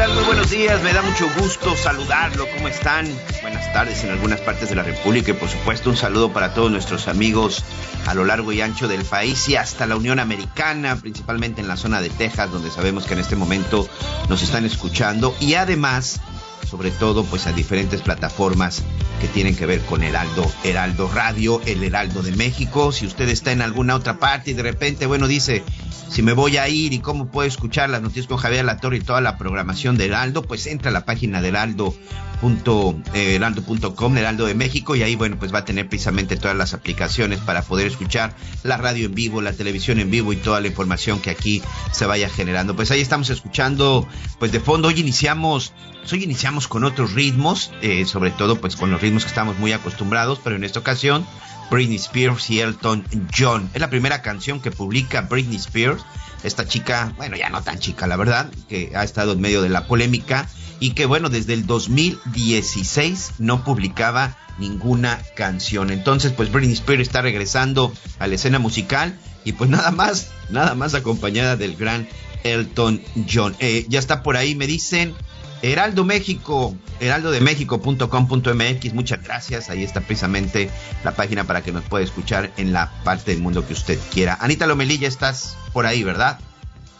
Tal? Muy buenos días. Me da mucho gusto saludarlo. ¿Cómo están? Buenas tardes en algunas partes de la República y por supuesto un saludo para todos nuestros amigos a lo largo y ancho del país y hasta la Unión Americana, principalmente en la zona de Texas, donde sabemos que en este momento nos están escuchando y además, sobre todo, pues a diferentes plataformas que tienen que ver con Heraldo, Heraldo Radio, el Heraldo de México. Si usted está en alguna otra parte y de repente, bueno, dice, si me voy a ir y cómo puedo escuchar las noticias con Javier Latorre y toda la programación de Heraldo, pues entra a la página de Heraldo. Punto, eh, heraldo.com, Heraldo de México, y ahí, bueno, pues va a tener precisamente todas las aplicaciones para poder escuchar la radio en vivo, la televisión en vivo y toda la información que aquí se vaya generando. Pues ahí estamos escuchando, pues de fondo, hoy iniciamos, hoy iniciamos con otros ritmos, eh, sobre todo pues con los ritmos que estamos muy acostumbrados, pero en esta ocasión Britney Spears y Elton John. Es la primera canción que publica Britney Spears, esta chica, bueno, ya no tan chica, la verdad, que ha estado en medio de la polémica y que, bueno, desde el 2016 no publicaba ninguna canción. Entonces, pues Britney Spears está regresando a la escena musical y pues nada más, nada más acompañada del gran Elton John. Eh, ya está por ahí, me dicen. Heraldo México, heraldodemexico.com.mx, muchas gracias. Ahí está precisamente la página para que nos pueda escuchar en la parte del mundo que usted quiera. Anita Lomelilla, estás por ahí, ¿verdad?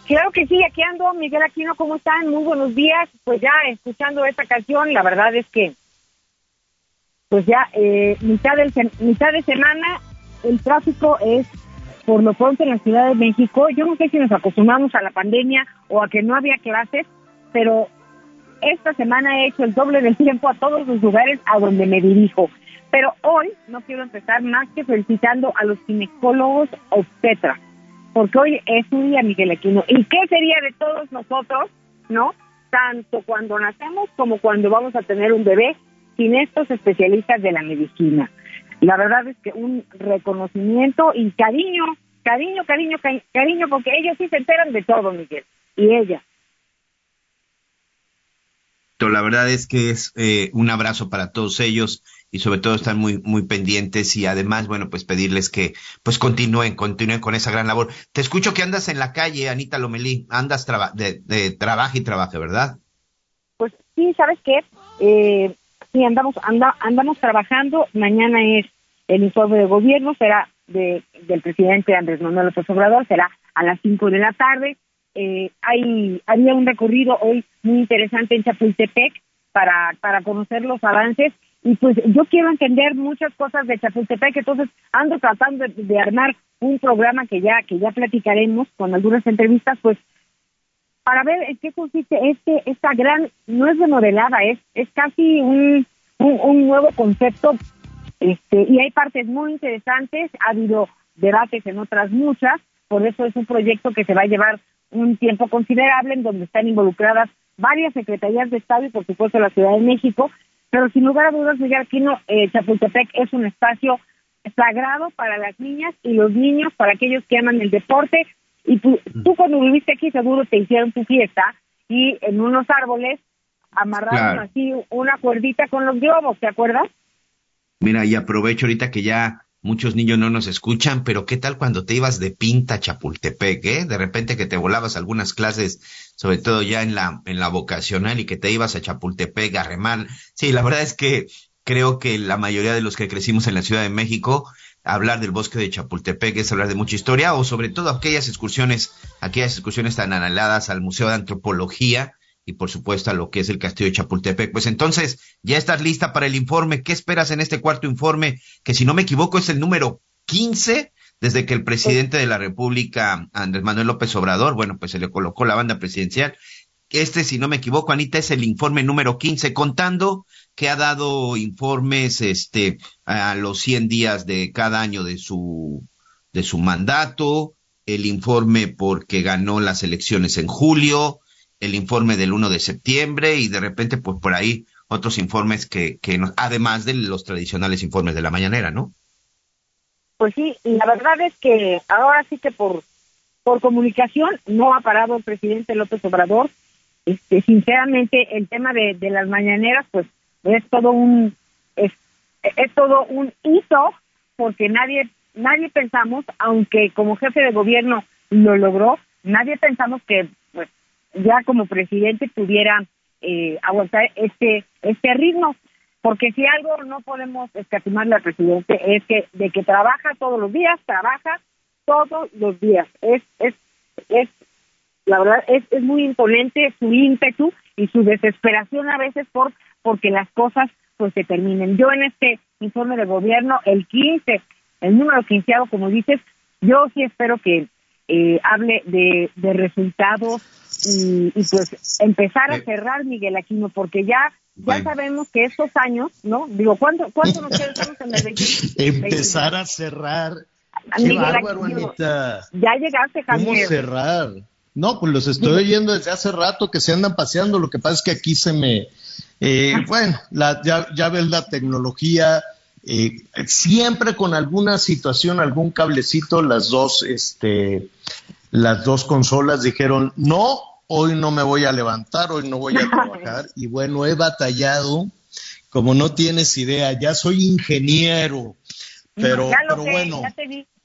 Claro que sí, aquí ando, Miguel Aquino, ¿cómo están? Muy buenos días. Pues ya escuchando esta canción, la verdad es que, pues ya eh, mitad, del, mitad de semana el tráfico es por lo pronto en la Ciudad de México. Yo no sé si nos acostumbramos a la pandemia o a que no había clases, pero esta semana he hecho el doble del tiempo a todos los lugares a donde me dirijo. Pero hoy no quiero empezar más que felicitando a los ginecólogos obstetras porque hoy es un día, Miguel Aquino. ¿Y qué sería de todos nosotros, no? Tanto cuando nacemos como cuando vamos a tener un bebé sin estos especialistas de la medicina. La verdad es que un reconocimiento y cariño, cariño, cariño, cari- cariño, porque ellos sí se enteran de todo, Miguel. Y ella. La verdad es que es eh, un abrazo para todos ellos y sobre todo están muy muy pendientes y además bueno pues pedirles que pues continúen continúen con esa gran labor. Te escucho que andas en la calle, Anita Lomelí, andas de, de trabaja y trabaja, ¿verdad? Pues sí, ¿sabes qué? Eh, sí, andamos, anda, andamos trabajando. Mañana es el informe de gobierno, será de, del presidente Andrés Manuel López Obrador, será a las 5 de la tarde. Eh, hay Había un recorrido hoy muy interesante en Chapultepec para, para conocer los avances. Y pues yo quiero entender muchas cosas de Chapultepec, entonces ando tratando de, armar un programa que ya que ya platicaremos con algunas entrevistas, pues para ver en qué consiste este esta gran no es remodelada es es casi un un, un nuevo concepto este y hay partes muy interesantes ha habido debates en otras muchas por eso es un proyecto que se va a llevar un tiempo considerable en donde están involucradas varias secretarías de Estado y por supuesto la Ciudad de México pero sin lugar a dudas Miguel Aquino eh, Chapultepec es un espacio sagrado para las niñas y los niños para aquellos que aman el deporte y tú, tú cuando viviste aquí seguro te hicieron tu fiesta y en unos árboles amarraron Claro. así una cuerdita con los globos, ¿te acuerdas? Mira, y aprovecho ahorita que ya muchos niños no nos escuchan, pero ¿qué tal cuando te ibas de pinta a Chapultepec, eh? De repente que te volabas algunas clases, sobre todo ya en la, en la vocacional y que te ibas a Chapultepec a remar. Sí, la verdad es que creo que la mayoría de los que crecimos en la Ciudad de México, hablar del bosque de Chapultepec es hablar de mucha historia, o sobre todo aquellas excursiones, aquellas excursiones tan anheladas al Museo de Antropología y por supuesto a lo que es el Castillo de Chapultepec. Pues entonces, ya estás lista para el informe. ¿Qué esperas en este cuarto informe? Que si no me equivoco es el número 15 desde que el presidente de la República, Andrés Manuel López Obrador, bueno, pues se le colocó la banda presidencial. Este, si no me equivoco, Anita, es el informe número 15, contando que ha dado informes este, a los 100 días de cada año de su, de su mandato, el informe porque ganó las elecciones en julio, el informe del 1 de septiembre y de repente, pues por ahí otros informes que, que nos, además de los tradicionales informes de la mañanera, ¿no? Pues sí, la verdad es que ahora sí que por, por comunicación no ha parado el presidente López Obrador. Este, sinceramente, el tema de, de las mañaneras, pues es todo un es, es todo un hito porque nadie nadie pensamos, aunque como jefe de gobierno lo logró, nadie pensamos que ya como presidente pudiera eh, aguantar este este ritmo porque si algo no podemos escatimarle al presidente es que de que trabaja todos los días, trabaja todos los días. Es, es, es, la verdad, es, es muy imponente su ímpetu y su desesperación a veces por porque las cosas pues se terminen. Yo en este informe de gobierno, el 15, el número quinceavo, como dices, yo sí espero que eh, hable de, de resultados y, y, pues empezar a cerrar Miguel Aquino, porque ya ya sabemos que estos años, ¿no? Digo, ¿cuánto, cuánto nos quedamos en el Empezar a cerrar. Qué bárbaro, Anita. Ya llegaste, Javier. ¿Cómo cerrar? No, pues los estoy oyendo desde hace rato que se andan paseando. Lo que pasa es que aquí se me. Eh, bueno, la, ya, ya ves la tecnología. Eh, siempre con alguna situación, algún cablecito, las dos, este, las dos consolas dijeron no hoy no me voy a levantar, hoy no voy a trabajar. y bueno, he batallado, como no tienes idea, ya soy ingeniero, pero, pero bueno,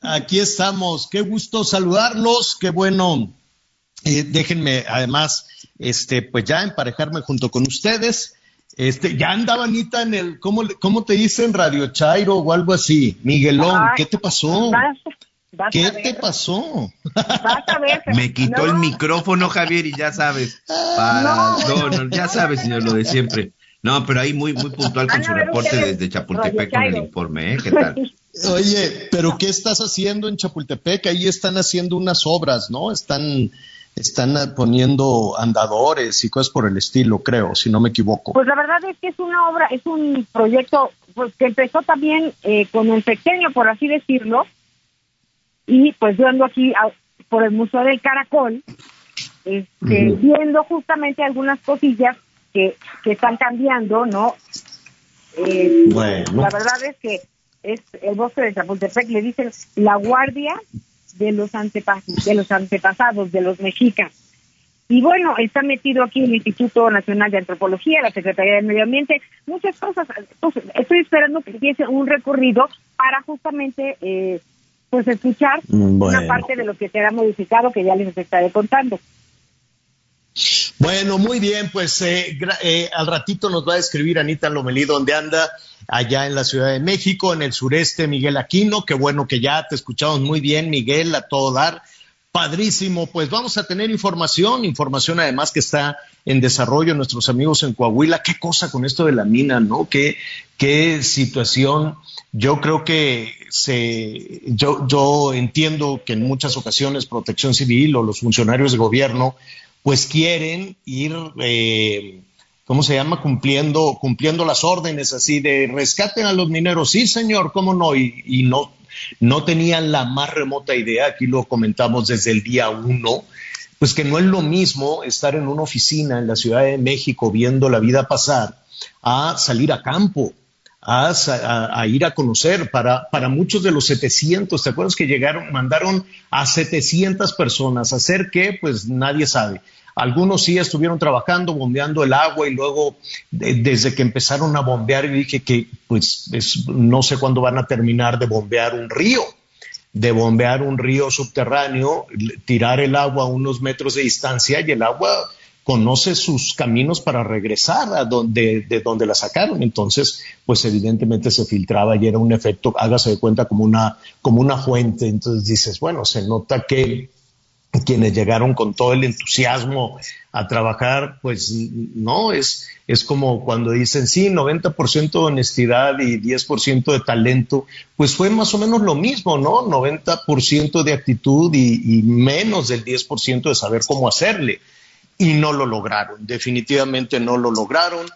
aquí estamos. Qué gusto saludarlos, qué bueno. Eh, déjenme además, este, pues ya emparejarme junto con ustedes. Este, ya andaba Anita en el, ¿cómo, cómo te dicen? Radio Chairo o algo así. Miguelón, ¿qué te pasó? ¿Qué te pasó? Me quitó el micrófono, Javier, y ya sabes. Para no. ya sabes, señor, lo de siempre. No, pero ahí muy, muy puntual con su reporte desde Chapultepec con el informe, ¿eh? ¿Qué tal? Oye, pero ¿qué estás haciendo en Chapultepec? Ahí están haciendo unas obras, ¿no? Están, están poniendo andadores y cosas por el estilo, creo, si no me equivoco. Pues la verdad es que es una obra, es un proyecto pues, que empezó también eh, con el pequeño, por así decirlo, y pues yo ando aquí por el Museo del Caracol, este, viendo justamente algunas cosillas que, que están cambiando, ¿no? Eh, La verdad es que es el bosque de Chapultepec, le dicen la guardia de los, de los antepasados, de los mexicas. Y bueno, está metido aquí el Instituto Nacional de Antropología, la Secretaría del Medio Ambiente, muchas cosas. Entonces, estoy esperando que empiece un recorrido para justamente eh, pues escuchar una parte de lo que será modificado que ya les estaré contando. Bueno, muy bien, pues eh, eh, al ratito nos va a escribir Anita Lomelí donde anda allá en la Ciudad de México, en el sureste, Miguel Aquino, qué bueno que ya te escuchamos muy bien, Miguel, a todo dar. Padrísimo, pues vamos a tener información, información además que está en desarrollo nuestros amigos en Coahuila. Qué cosa con esto de la mina, ¿no? Qué, situación. Yo creo que se, yo, yo entiendo que en muchas ocasiones Protección Civil o los funcionarios de gobierno, pues quieren ir, eh, ¿cómo se llama? Cumpliendo, cumpliendo las órdenes así de rescaten a los mineros. Sí, señor, cómo no. Y, y no, no tenían la más remota idea, aquí lo comentamos desde el día uno, pues que no es lo mismo estar en una oficina en la Ciudad de México viendo la vida pasar a salir a campo, a, ir a conocer. Para, para muchos de los 700, ¿te acuerdas que llegaron, mandaron a 700 personas a hacer qué? Pues nadie sabe. Algunos sí estuvieron trabajando, bombeando el agua y luego desde que empezaron a bombear dije que pues no sé cuándo van a terminar de bombear un río, de bombear un río subterráneo, tirar el agua a unos metros de distancia y el agua conoce sus caminos para regresar a donde, de donde la sacaron. Entonces, pues evidentemente se filtraba y era un efecto, hágase de cuenta, como una, como una fuente. Entonces dices, bueno, se nota que quienes llegaron con todo el entusiasmo a trabajar, pues no, es, es como cuando dicen, sí, 90% de honestidad y 10% de talento, pues fue más o menos lo mismo, ¿no? 90% de actitud y, menos del 10% de saber cómo hacerle y no lo lograron, definitivamente no lo lograron.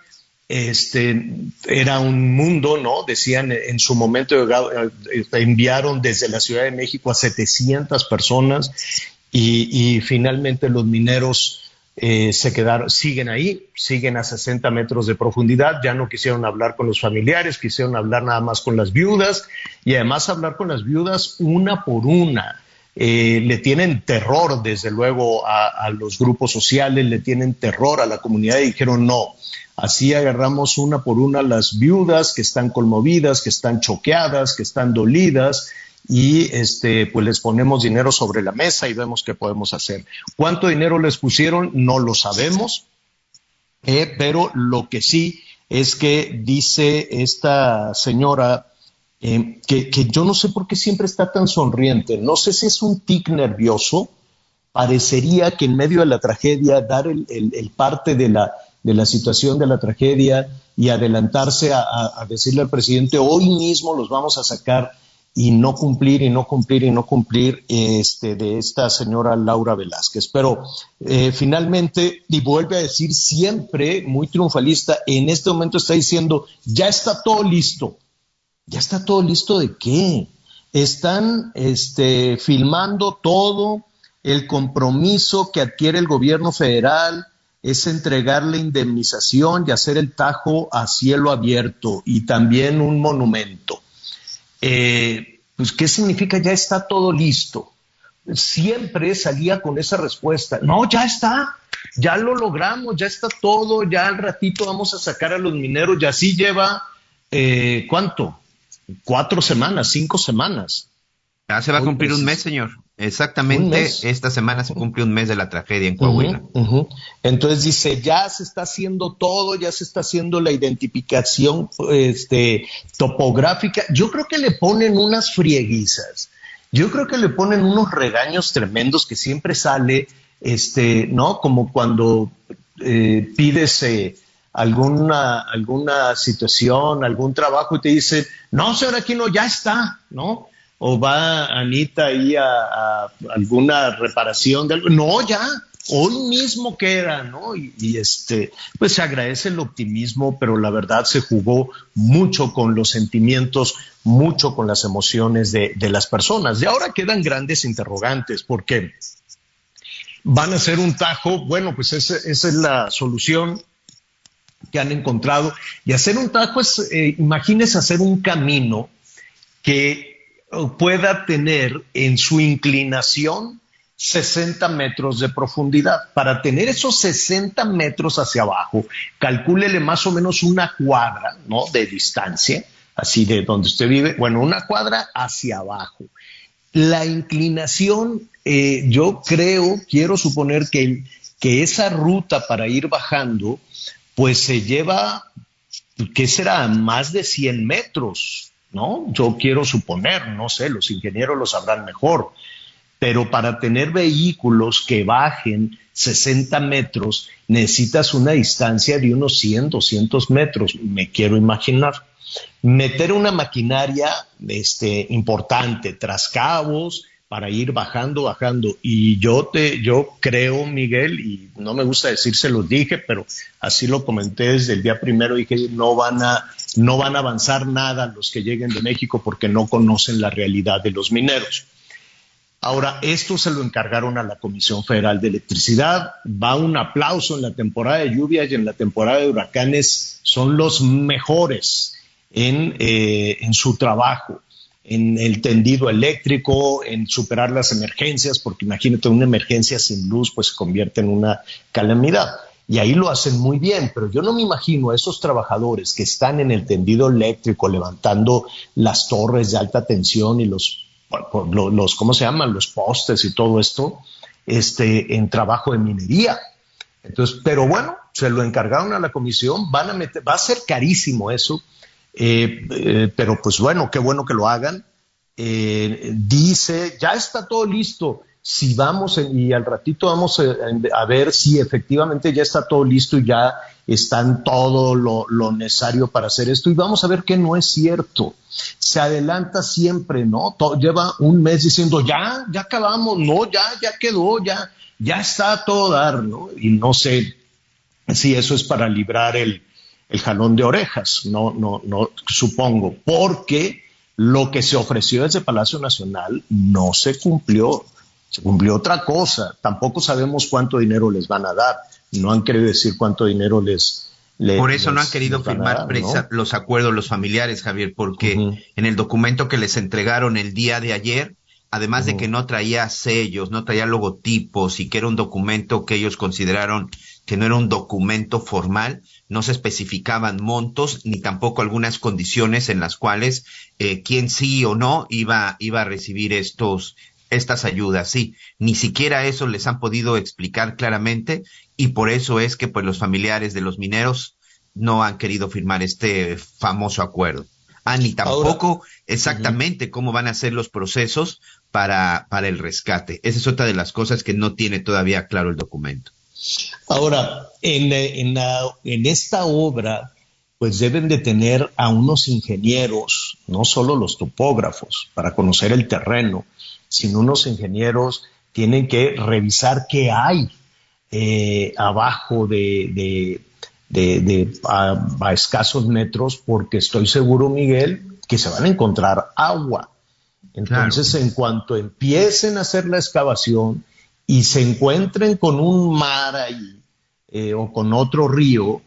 Este era un mundo, ¿no? Decían en su momento eh, enviaron desde la Ciudad de México a 700 personas y, finalmente los mineros eh, se quedaron, siguen ahí, siguen a 60 metros de profundidad, ya no quisieron hablar con los familiares, quisieron hablar nada más con las viudas y además hablar con las viudas una por una. Eh, le tienen terror, desde luego, a, los grupos sociales, le tienen terror a la comunidad y dijeron no. Así agarramos una por una las viudas que están conmovidas, que están choqueadas, que están dolidas y este, pues les ponemos dinero sobre la mesa y vemos qué podemos hacer. ¿Cuánto dinero les pusieron? No lo sabemos, eh, pero lo que sí es que dice esta señora eh, que, yo no sé por qué siempre está tan sonriente. No sé si es un tic nervioso. Parecería que en medio de la tragedia dar el, parte de la, de la situación de la tragedia y adelantarse a, decirle al presidente, hoy mismo los vamos a sacar y no cumplir y no cumplir y no cumplir este, de esta señora Laura Velázquez. Pero eh, finalmente, y vuelve a decir siempre muy triunfalista, en este momento está diciendo, ya está todo listo, ya está todo listo de qué. Están este, filmando todo, el compromiso que adquiere el gobierno federal es entregar la indemnización y hacer el tajo a cielo abierto y también un monumento. Eh, pues, ¿qué significa ya está todo listo? Siempre salía con esa respuesta, no, ya está, ya lo logramos, ya está todo, ya al ratito vamos a sacar a los mineros y así lleva, eh, ¿cuánto? cuatro semanas, cinco semanas. Ya se va a cumplir un mes, señor. Exactamente, esta semana se cumple un mes de la tragedia en Coahuila. Entonces dice, ya se está haciendo todo, ya se está haciendo la identificación este, topográfica. Yo creo que le ponen unas frieguizas. Yo creo que le ponen unos regaños tremendos que siempre sale, este, ¿no? Como cuando eh, pides eh, alguna, alguna situación, algún trabajo y te dicen, no, señor Aquino, ya está, ¿no? O va Anita ahí a, alguna reparación de algo, no, ya, hoy mismo queda, ¿no? Y, este, pues se agradece el optimismo, pero la verdad se jugó mucho con los sentimientos, mucho con las emociones de, las personas. Y ahora quedan grandes interrogantes, porque van a ser un tajo, bueno, pues esa es la solución que han encontrado. Y hacer un tajo es, eh, hacer un camino que pueda tener en su inclinación 60 metros de profundidad. Para tener esos 60 metros hacia abajo, calcúlele más o menos una cuadra, ¿no? De distancia, así de donde usted vive, bueno, una cuadra hacia abajo. La inclinación, eh, yo creo, quiero suponer que, que esa ruta para ir bajando pues se lleva, ¿qué será? Más de 100 metros, ¿no? Yo quiero suponer, no sé, los ingenieros lo sabrán mejor, pero para tener vehículos que bajen 60 metros necesitas una distancia de unos 100, 200 metros, me quiero imaginar. Meter una maquinaria este, importante, tras cabos, para ir bajando, bajando. Y yo te, yo creo, Miguel, y no me gusta decir se los dije, pero así lo comenté desde el día primero, dije, no van a, no van a avanzar nada los que lleguen de México porque no conocen la realidad de los mineros. Ahora, esto se lo encargaron a la Comisión Federal de Electricidad. Va un aplauso en la temporada de lluvias y en la temporada de huracanes. Son los mejores en, eh, en su trabajo en el tendido eléctrico, en superar las emergencias, porque imagínate una emergencia sin luz, pues se convierte en una calamidad. Y ahí lo hacen muy bien, pero yo no me imagino a esos trabajadores que están en el tendido eléctrico levantando las torres de alta tensión y los, los ¿cómo se llaman? Los postes y todo esto, este, en trabajo de minería. Entonces, pero bueno, se lo encargaron a la comisión, van a meter, va a ser carísimo eso, eh, eh, pero pues bueno, qué bueno que lo hagan. Eh, dice, ya está todo listo. Si vamos, y al ratito vamos a, ver si efectivamente ya está todo listo y ya están todo lo, necesario para hacer esto. Y vamos a ver que no es cierto. Se adelanta siempre, ¿no? lleva un mes diciendo, ya, ya acabamos, no, ya, ya quedó, ya, ya está todo dar, ¿no? Y no sé si eso es para librar el, el jalón de orejas, no, no, no, supongo, porque lo que se ofreció desde Palacio Nacional no se cumplió, se cumplió otra cosa, tampoco sabemos cuánto dinero les van a dar, no han querido decir cuánto dinero les... Por eso no han querido firmar los acuerdos los familiares, Javier, porque en el documento que les entregaron el día de ayer, además de que no traía sellos, no traía logotipos y que era un documento que ellos consideraron que no era un documento formal, no se especificaban montos ni tampoco algunas condiciones en las cuales eh, quién sí o no iba, iba a recibir estos, estas ayudas. Sí, ni siquiera eso les han podido explicar claramente y por eso es que pues los familiares de los mineros no han querido firmar este famoso acuerdo. Ah, ni tampoco exactamente cómo van a ser los procesos para, para el rescate. Esa es otra de las cosas que no tiene todavía claro el documento. Ahora, en, en, esta obra, pues deben de tener a unos ingenieros, no solo los topógrafos, para conocer el terreno, sino unos ingenieros tienen que revisar qué hay eh, abajo de, de, a, escasos metros, porque estoy seguro, Miguel, que se van a encontrar agua. Entonces, en cuanto empiecen a hacer la excavación, y se encuentren con un mar ahí eh, o con otro río,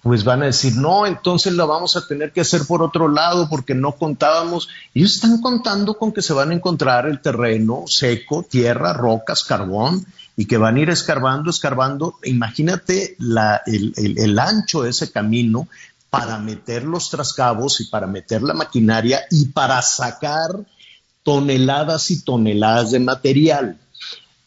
pues van a decir, no, entonces lo vamos a tener que hacer por otro lado porque no contábamos. Ellos están contando con que se van a encontrar el terreno seco, tierra, rocas, carbón, y que van a ir escarbando, escarbando. Imagínate la, el, el ancho de ese camino para meter los trascabos y para meter la maquinaria y para sacar toneladas y toneladas de material.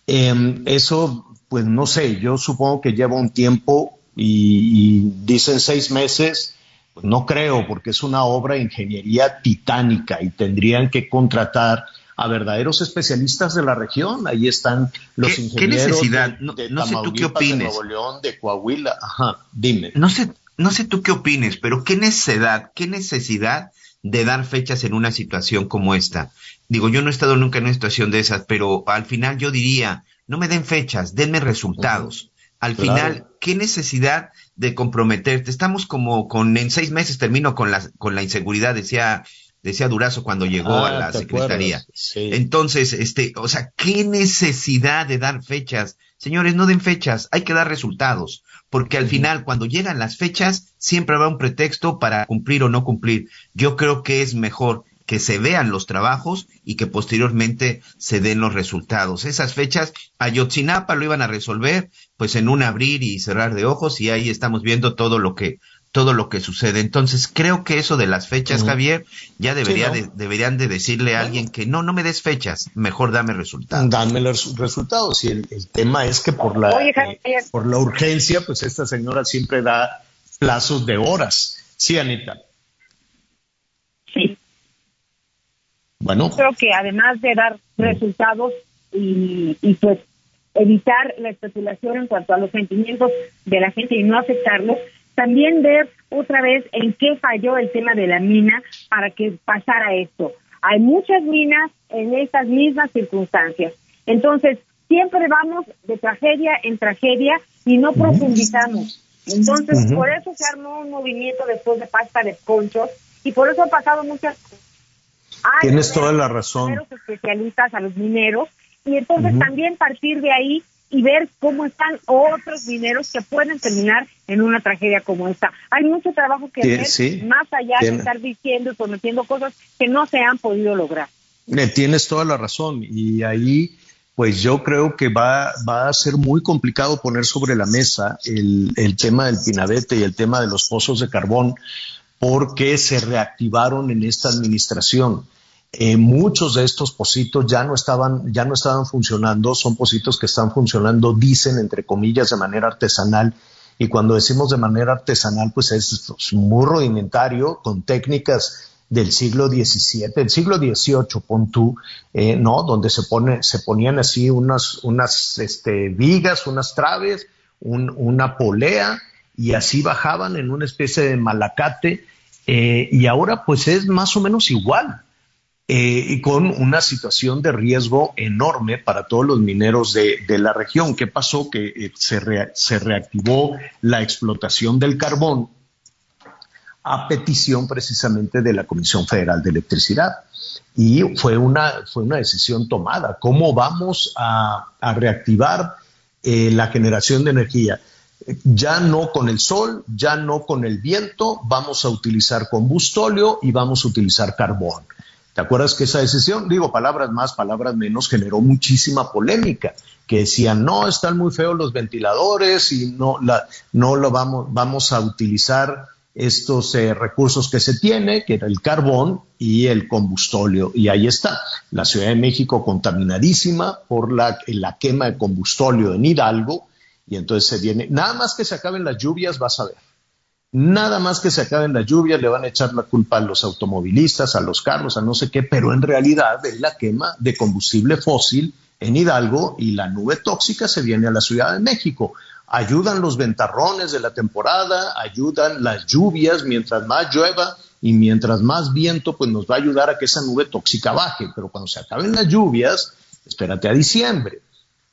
Em, eso, pues no sé, yo supongo que lleva un tiempo y, dicen seis meses, pues no creo, porque es una obra de ingeniería titánica y tendrían que contratar a verdaderos especialistas de la región. Ahí están los ingenieros ¿qué necesidad? No, sé tú qué opines. de Nuevo León, de Coahuila. Ajá, dime. No sé, no sé tú qué opines, pero qué necesidad, qué necesidad de dar fechas en una situación como esta. Digo, yo no he estado nunca en una situación de esas, pero al final yo diría, no me den fechas, denme resultados. Al final, ¿qué necesidad de comprometerte? Estamos como con, en seis meses termino con la, con la inseguridad, decía, decía Durazo cuando llegó a ah, la secretaría. Entonces, este, o sea, ¿qué necesidad de dar fechas? Señores, no den fechas, hay que dar resultados, porque al final, cuando llegan las fechas, siempre habrá un pretexto para cumplir o no cumplir. Yo creo que es mejor que se vean los trabajos y que posteriormente se den los resultados. Esas fechas, Ayotzinapa lo iban a resolver pues en un abrir y cerrar de ojos y ahí estamos viendo todo lo que todo lo que sucede. Entonces, creo que eso de las fechas, Javier, ya debería deberían de decirle a alguien que no, no me des fechas, mejor dame resultados. Dame los resultados. Y el, tema es que por la, eh, por la urgencia, pues esta señora siempre da plazos de horas. Sí, Anita. Sí. Bueno. Creo que además de dar resultados y, y pues evitar la especulación en cuanto a los sentimientos de la gente y no aceptarlo, también ver otra vez en qué falló el tema de la mina para que pasara esto. Hay muchas minas en estas mismas circunstancias. Entonces, siempre vamos de tragedia en tragedia y no profundizamos. Entonces, por eso se armó un movimiento después de pasta de conchos y por eso han pasado muchas cosas. Tienes toda la razón. Los especialistas a los mineros y entonces también partir de ahí y ver cómo están otros mineros que pueden terminar en una tragedia como esta. Hay mucho trabajo que hacer, más allá de estar diciendo y prometiendo cosas que no se han podido lograr. Tienes toda la razón y ahí pues yo creo que va, va a ser muy complicado poner sobre la mesa el, el tema del pinabete y el tema de los pozos de carbón porque se reactivaron en esta administración. Eh, muchos de estos pocitos ya no estaban, ya no estaban funcionando, son pocitos que están funcionando, dicen entre comillas, de manera artesanal. Y cuando decimos de manera artesanal, pues es muy rudimentario, con técnicas del siglo XVII, del siglo XVIII, pon tú, eh, ¿no? Donde se, pone, se ponían así unas, unas este, vigas, unas traves, una polea, y así bajaban en una especie de malacate, eh, y ahora pues es más o menos igual. Eh, y con una situación de riesgo enorme para todos los mineros de, la región. ¿Qué pasó? Que eh, se, se reactivó la explotación del carbón a petición precisamente de la Comisión Federal de Electricidad. Y fue una, fue una decisión tomada. ¿Cómo vamos a, reactivar la generación de energía? Ya no con el sol, ya no con el viento, vamos a utilizar combustóleo y vamos a utilizar carbón. ¿Te acuerdas que esa decisión, digo palabras más, palabras menos, generó muchísima polémica? Que decían, no, están muy feos los ventiladores y no, la, no lo vamos, vamos a utilizar estos eh, recursos que se tiene, que era el carbón y el combustóleo. Y ahí está, la Ciudad de México contaminadísima por la, la quema de combustóleo en Hidalgo. Y entonces se viene, nada más que se acaben las lluvias, vas a ver Nada más que se acaben las lluvias, le van a echar la culpa a los automovilistas, a los carros, a no sé qué, pero en realidad es la quema de combustible fósil en Hidalgo y la nube tóxica se viene a la Ciudad de México. Ayudan los ventarrones de la temporada, ayudan las lluvias mientras más llueva y mientras más viento, pues nos va a ayudar a que esa nube tóxica baje. Pero cuando se acaben las lluvias, espérate a diciembre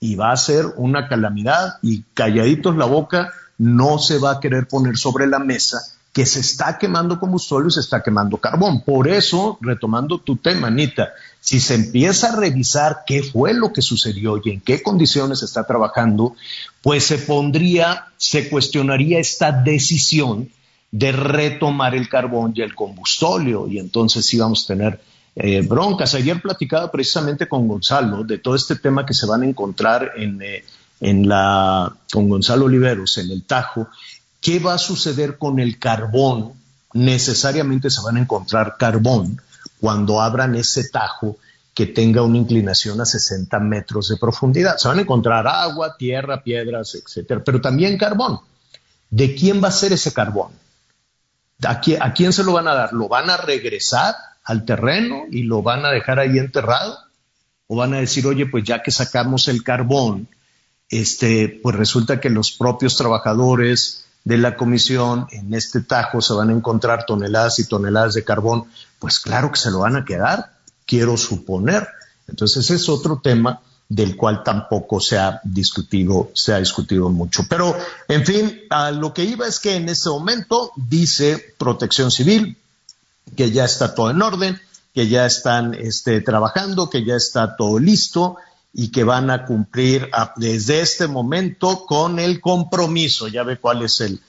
y va a ser una calamidad y calladitos la boca no se va a querer poner sobre la mesa que se está quemando combustible y se está quemando carbón. Por eso, retomando tu tema, si se empieza a revisar qué fue lo que sucedió y en qué condiciones está trabajando, pues se pondría, se cuestionaría esta decisión de retomar el carbón y el combustóleo y entonces sí vamos a tener eh, broncas. Ayer platicaba precisamente con Gonzalo de todo este tema que se van a encontrar en, eh, en la, con Gonzalo Oliveros en el Tajo, ¿qué va a suceder con el carbón? Necesariamente se van a encontrar carbón cuando abran ese Tajo que tenga una inclinación a 60 metros de profundidad. Se van a encontrar agua, tierra, piedras, etcétera, pero también carbón. ¿De quién va a ser ese carbón? ¿A quién, ¿A quién se lo van a dar? ¿Lo van a regresar al terreno y lo van a dejar ahí enterrado? ¿O van a decir, oye, pues ya que sacamos el carbón, este, pues resulta que los propios trabajadores de la comisión en este tajo se van a encontrar toneladas y toneladas de carbón, pues claro que se lo van a quedar, quiero suponer. Entonces ese es otro tema del cual tampoco se ha discutido, se ha discutido mucho. Pero, en fin, a lo que iba es que en este momento dice Protección Civil que ya está todo en orden, que ya están este, trabajando, que ya está todo listo y que van a cumplir desde este momento con el compromiso. Ya ve cuál es el,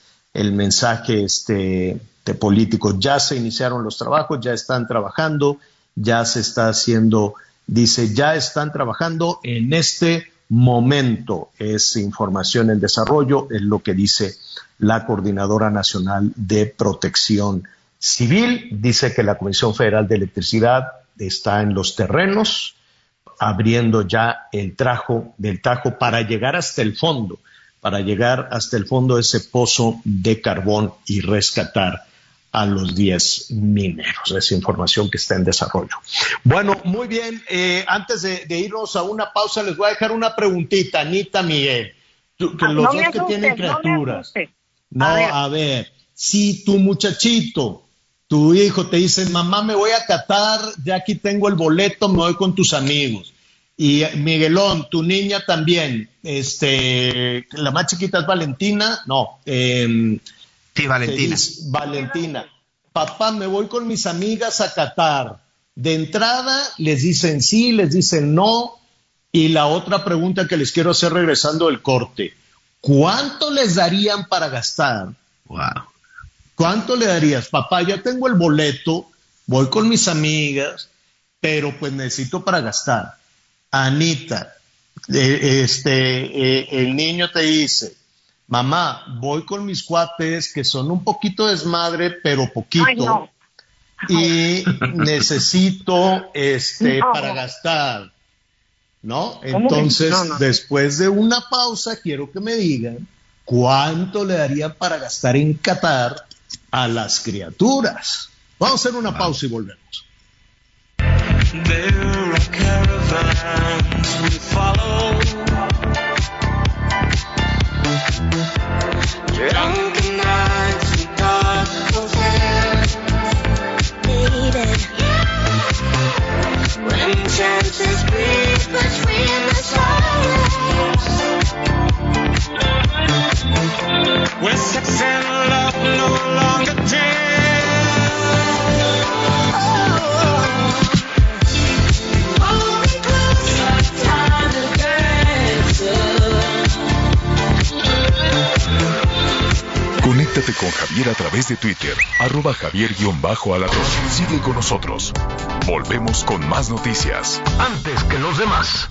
mensaje este, de político. Ya se iniciaron los trabajos, ya están trabajando, ya se está haciendo, dice, ya están trabajando en este momento. Es información en desarrollo, es lo que dice la Coordinadora Nacional de Protección Civil. Dice que la Comisión Federal de Electricidad está en los terrenos, abriendo ya el trajo del Tajo para llegar hasta el fondo, para llegar hasta el fondo de ese pozo de carbón y rescatar a los 10 mineros. Esa información que está en desarrollo. Bueno, muy bien. Eh, antes de, irnos a una pausa, les voy a dejar una preguntita, Anita Miguel. que ah, los dos que tienen criaturas. No, a ver, si tu muchachito tu hijo te dice, mamá, me voy a Qatar, ya aquí tengo el boleto, me voy con tus amigos. Y Miguelón, tu niña también, este, la más chiquita es Valentina, no. Em, sí, Valentina. Valentina. Papá, me voy con mis amigas a Qatar. De entrada les dicen sí, les dicen no. Y la otra pregunta que les quiero hacer regresando del corte, ¿cuánto les darían para gastar? Wow. ¿Cuánto le darías? Papá, ya tengo el boleto, voy con mis amigas, pero pues necesito para gastar. Anita, eh, este, eh, el niño te dice, mamá, voy con mis cuates que son un poquito desmadre, pero poquito. y necesito este para gastar, ¿no? Entonces, después de una pausa, quiero que me digan cuánto le daría para gastar en Qatar a las criaturas. Vamos a hacer una pausa y volvemos. Conéctate con Javier a través de Twitter, arroba javier-alatón. Sigue con nosotros. Volvemos con más noticias. Antes que los demás.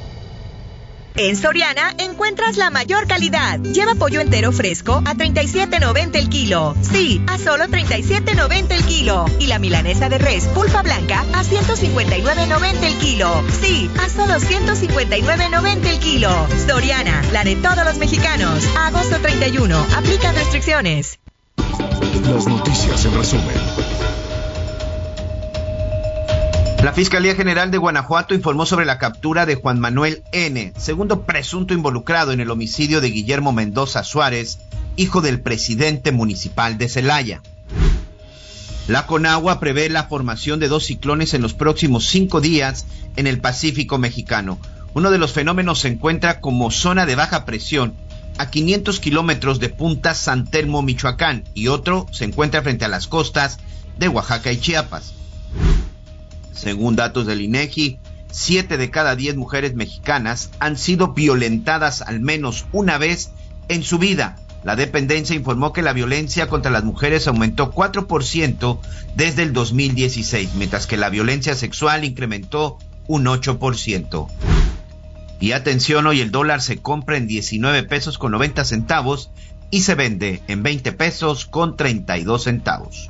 En Soriana encuentras la mayor calidad. Lleva pollo entero fresco a 37.90 el kilo. Sí, a solo 37.90 el kilo. Y la milanesa de res pulpa blanca a 159.90 el kilo. Sí, a solo 159.90 el kilo. Soriana, la de todos los mexicanos. agosto 31. Aplica restricciones. Las noticias en resumen. La Fiscalía General de Guanajuato informó sobre la captura de Juan Manuel N., segundo presunto involucrado en el homicidio de Guillermo Mendoza Suárez, hijo del presidente municipal de Celaya. La Conagua prevé la formación de dos ciclones en los próximos cinco días en el Pacífico mexicano. Uno de los fenómenos se encuentra como zona de baja presión a 500 kilómetros de Punta San Telmo, Michoacán, y otro se encuentra frente a las costas de Oaxaca y Chiapas. Según datos del INEGI, siete de cada diez mujeres mexicanas han sido violentadas al menos una vez en su vida. La dependencia informó que la violencia contra las mujeres aumentó 4% desde el 2016, mientras que la violencia sexual incrementó un 8%. Y atención, hoy el dólar se compra en 19 pesos con 90 centavos y se vende en 20 pesos con 32 centavos.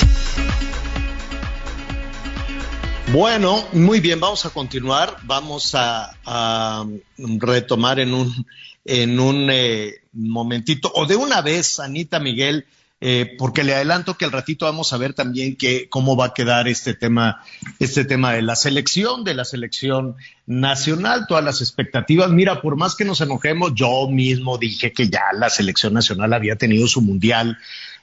Bueno, muy bien, vamos a continuar. Vamos a, retomar en un, en un eh, momentito, o de una vez, Anita Miguel, eh, porque le adelanto que al ratito vamos a ver también que, cómo va a quedar este tema, este tema de la selección, de la selección nacional, todas las expectativas. Mira, por más que nos enojemos, yo mismo dije que ya la selección nacional había tenido su mundial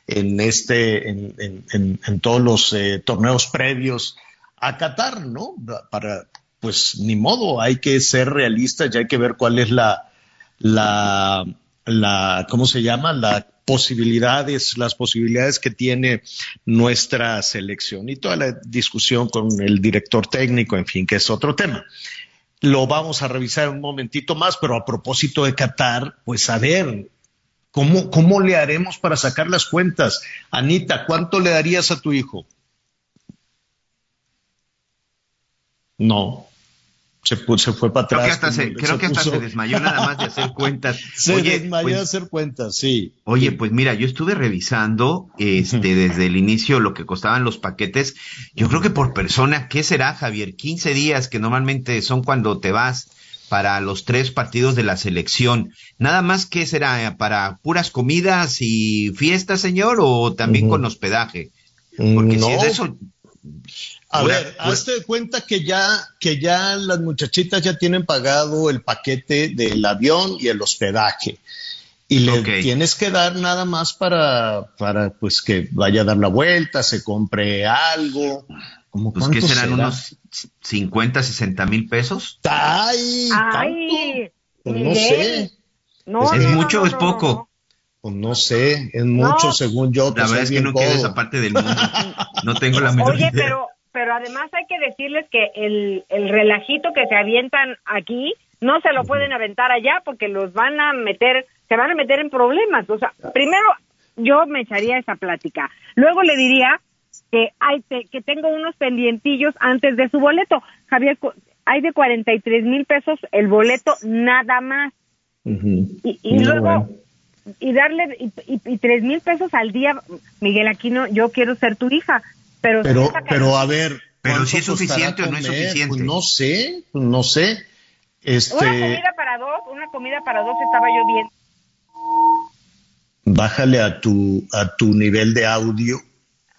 en este, en, en, todos los eh, torneos previos acatar, ¿no? Para, pues ni modo, hay que ser realistas y hay que ver cuál es la, la, la, ¿cómo se llama? La posibilidades, las posibilidades que tiene nuestra selección y toda la discusión con el director técnico, en fin, que es otro tema. Lo vamos a revisar un momentito más, pero a propósito de Qatar, pues a ver, ¿cómo, cómo le haremos para sacar las cuentas? Anita, ¿cuánto le darías a tu hijo? No. Se, se fue para atrás. Creo que hasta, se, creo que hasta se desmayó nada más de hacer cuentas. se desmayó pues de hacer cuentas, sí. Oye, pues mira, yo estuve revisando este desde el inicio lo que costaban los paquetes. Yo creo que por persona, ¿qué será, Javier? 15 días que normalmente son cuando te vas para los tres partidos de la selección. Nada más que será para puras comidas y fiestas, señor, o también con hospedaje. Porque si es eso, a ver, hazte de cuenta que ya, que ya las muchachitas ya tienen pagado el paquete del avión y el hospedaje. Y le tienes que dar nada más para, para pues que vaya a dar la vuelta, se compre algo. ¿Cómo pues que serán unos 50, 60 mil pesos. ¡Ay! ¡Ay! Pues no sé. No, ¿Es no, mucho no, o es no, poco? Pues no sé, es mucho según yo. La pues, verdad es que no quiero codo. esa parte del mundo. No tengo la menor Oye, idea. pero, pero además hay que decirles que el, el relajito que se avientan aquí no se lo pueden aventar allá porque los van a meter, se van a meter en problemas. O sea, primero yo me echaría esa plática. Luego le diría que hay que tengo unos pendientillos antes de su boleto. Javier, hay de 43 mil pesos el boleto nada más. Y, luego, bueno. Y darle, y, y, y tres mil pesos al día, Miguel Aquino, yo quiero ser tu hija. Pero, Pero, pero a ver. Pero ¿cuánto si es suficiente o no es suficiente. Pues no sé, pues no sé. Una Este, comida para dos, una comida para dos estaba yo bien. bájale a tu, a tu nivel de audio.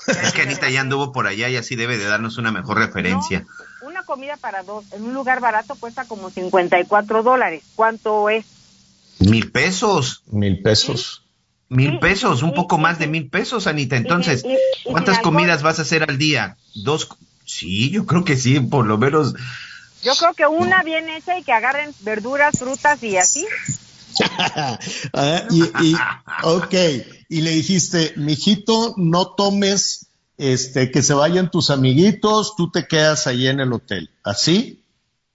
Es que Anita ya anduvo por allá y así debe de darnos una mejor referencia. Una comida para dos en un lugar barato cuesta como 54 dólares. ¿Cuánto es? Mil pesos. Mil pesos. Mil pesos, un poco más de mil pesos, Anita. Entonces, ¿cuántas comidas vas a hacer al día? Dos. Sí, yo creo que sí, por lo menos. Yo creo que una bien hecha y que agarren verduras, frutas y así. Ah, y, y, ok, y le dijiste, mijito, no tomes, este, que se vayan tus amiguitos, tú te quedas ahí en el hotel, ¿así?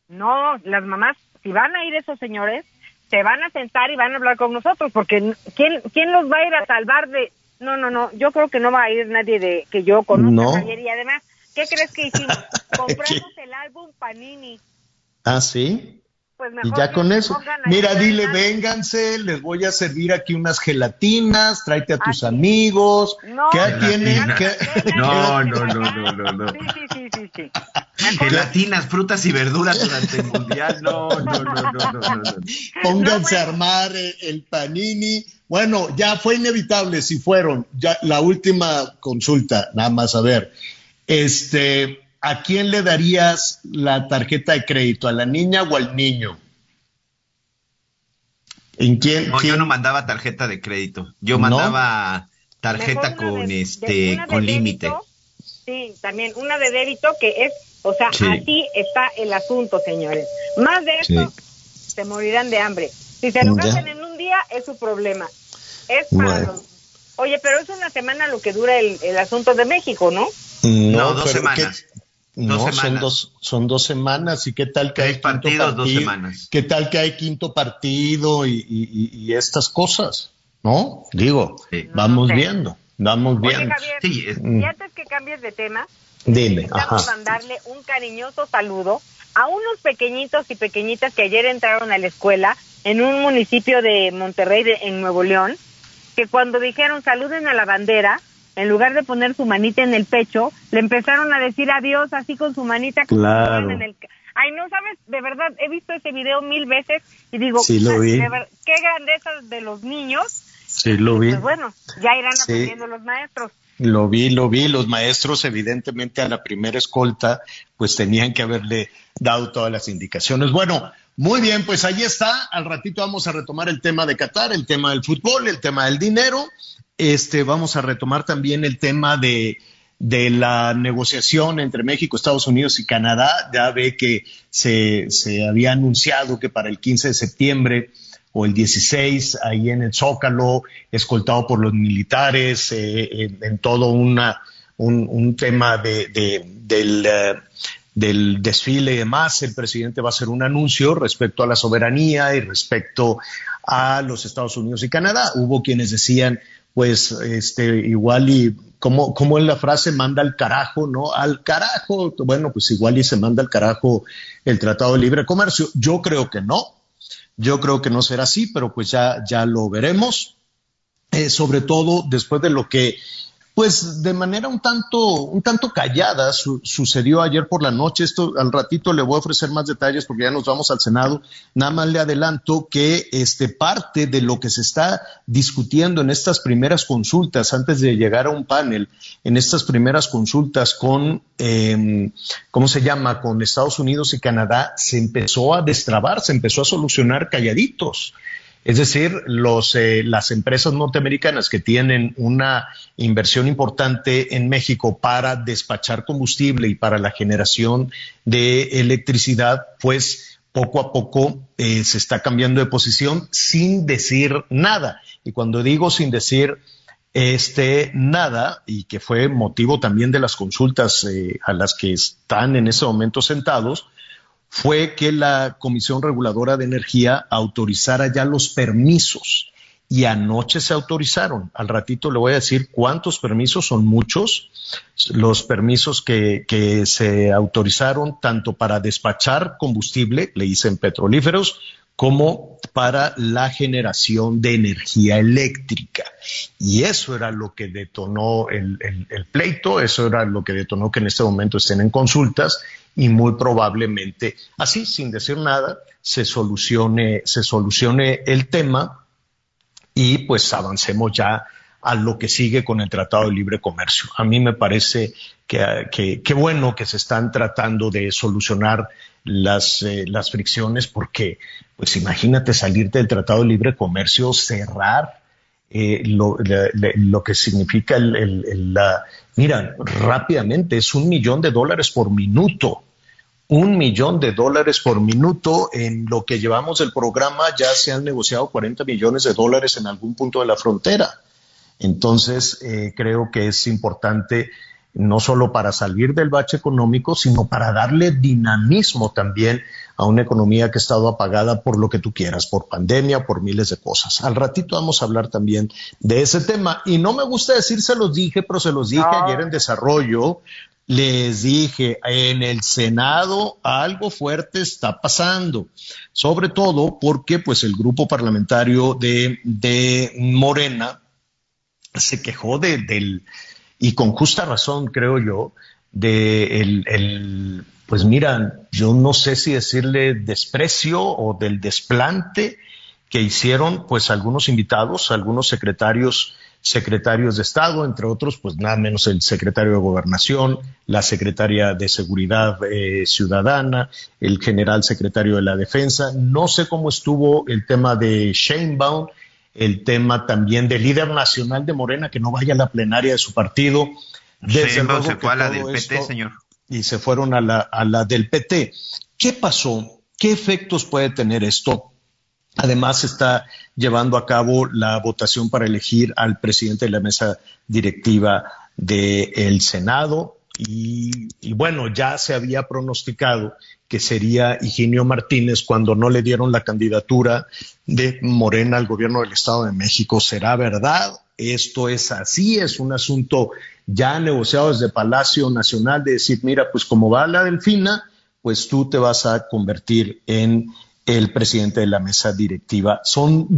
No, las mamás, si van a ir esos señores, se van a sentar y van a hablar con nosotros, porque ¿quién, quién los va a ir a salvar de...? No, no, no, yo creo que no va a ir nadie de que yo conozca, No. Javier, y además, ¿qué crees que hicimos? Compramos el álbum Panini. ¿Ah, sí? Pues Y mejor ya que con eso. Mira, dile, vénganse, les voy a servir aquí unas gelatinas, tráete a tus amigos. No, ¿Qué tienen? no, ¿Qué- No, no, no, no, no, no. Sí, sí, sí, sí, Gelatinas, frutas y verduras durante el mundial. No, no, no, no, no. Pónganse No, a armar el, el panini. Bueno, ya fue inevitable si fueron. Ya la última consulta, nada más a ver. Este, ¿a quién le darías la tarjeta de crédito? ¿A la niña o al niño? ¿En quién? No, yo no mandaba tarjeta de crédito. Yo ¿No? mandaba tarjeta con de- este una de con límite. débito, Sí, también una de débito que es, o sea, Sí. así está el asunto, señores. Más de esto, se morirán de hambre. Si se lo gastan en un día, es su problema. Es para Bueno. los- Oye, pero es una semana lo que dura el, el asunto de México, ¿no? No, dos semanas. ¿Qué- No, Dos son dos, son dos semanas. ¿Y qué tal que Tres hay quinto partidos, dos partido? semanas. ¿Qué tal que hay quinto partido y, y- y- y estas cosas? ¿No? Digo, Sí. vamos No sé. viendo, vamos Oye, viendo. Javier, Sí, es- Mm. y antes que cambies de tema, Dime, necesitamos ajá. mandarle un cariñoso saludo a unos pequeñitos y pequeñitas que ayer entraron a la escuela en un municipio de Monterrey, de- en Nuevo León, que cuando dijeron saluden a la bandera, en lugar de poner su manita en el pecho, le empezaron a decir adiós así con su manita. Claro. en el Ay, no sabes, de verdad, he visto ese video mil veces y digo, Sí, lo vi. ver- qué grandeza de los niños. Sí, lo vi. Pues bueno, ya irán Sí. aprendiendo los maestros. Lo vi, lo vi. Los maestros, evidentemente, a la primera escolta, pues tenían que haberle dado todas las indicaciones. Bueno, muy bien, pues ahí está. Al ratito vamos a retomar el tema de Qatar, el tema del fútbol, el tema del dinero. Este, vamos a retomar también el tema de, de la negociación entre México, Estados Unidos y Canadá. Ya ve que se, se había anunciado que para el 15 de septiembre o el 16, ahí en el Zócalo, escoltado por los militares, eh, en, todo una, un, tema de, de- del, eh, del desfile y demás, el presidente va a hacer un anuncio respecto a la soberanía y respecto a los Estados Unidos y Canadá. Hubo quienes decían, pues, este, igual y, como, como en la frase, manda al carajo, ¿no? Al carajo. Bueno, pues igual y se manda al carajo el Tratado de Libre Comercio. Yo creo que no. Yo creo que no será así, pero pues ya, ya lo veremos. Eh, sobre todo después de lo que, pues de manera un tanto, un tanto callada su- sucedió ayer por la noche. Esto al ratito le voy a ofrecer más detalles porque ya nos vamos al Senado. Nada más le adelanto que este parte de lo que se está discutiendo en estas primeras consultas, antes de llegar a un panel, en estas primeras consultas con, eh, ¿cómo se llama? Con Estados Unidos y Canadá, se empezó a destrabar, se empezó a solucionar calladitos. Es decir, los, eh, las empresas norteamericanas que tienen una inversión importante en México para despachar combustible y para la generación de electricidad, pues poco a poco eh, se está cambiando de posición sin decir nada. Y cuando digo sin decir este nada, y que fue motivo también de las consultas eh, a las que están en ese momento sentados, fue que la Comisión Reguladora de Energía autorizara ya los permisos y anoche se autorizaron. Al ratito le voy a decir cuántos permisos, son muchos, los permisos que, se autorizaron tanto para despachar combustible, le dicen petrolíferos, como para la generación de energía eléctrica. Y eso era lo que detonó el, pleito, eso era lo que detonó que en este momento estén en consultas y muy probablemente, así, sin decir nada, se solucione, se solucione el tema y pues avancemos ya a lo que sigue con el Tratado de Libre Comercio. A mí me parece que, que, bueno que se están tratando de solucionar las, eh, las fricciones porque, pues imagínate salir del Tratado de Libre Comercio, cerrar eh, lo, lo, que significa el, la... Mira, rápidamente es un millón de dólares por minuto un millón de dólares por minuto. En lo que llevamos del programa ya se han negociado 40 millones de dólares en algún punto de la frontera. Entonces, eh, creo que es importante no solo para salir del bache económico, sino para darle dinamismo también a una economía que ha estado apagada por lo que tú quieras, por pandemia, por miles de cosas. Al ratito vamos a hablar también de ese tema. Y no me gusta decir se los dije, pero se los dije ayer en desarrollo, les dije, en el Senado algo fuerte está pasando, sobre todo porque pues el grupo parlamentario de, de Morena se quejó de, del, y con justa razón creo yo, de el, el, pues mira, yo no sé si decirle desprecio o del desplante que hicieron pues algunos invitados, algunos secretarios secretarios de Estado, entre otros, pues nada menos el secretario de Gobernación, la secretaria de Seguridad eh, Ciudadana, el general secretario de la Defensa. No sé cómo estuvo el tema de Sheinbaum, el tema también del líder nacional de Morena, que no vaya a la plenaria de su partido. Desde luego se fue a la del PT, señor. Y se fueron a la, a la del PT. ¿Qué pasó? ¿Qué efectos puede tener esto? Además, está llevando a cabo la votación para elegir al presidente de la mesa directiva del Senado. Y, bueno, ya se había pronosticado que sería Higinio Martínez cuando no le dieron la candidatura de Morena al gobierno del Estado de México. ¿Será verdad? Esto es así, es un asunto ya negociado desde Palacio Nacional de decir, mira, pues como va la delfina, pues tú te vas a convertir en el presidente de la mesa directiva. Son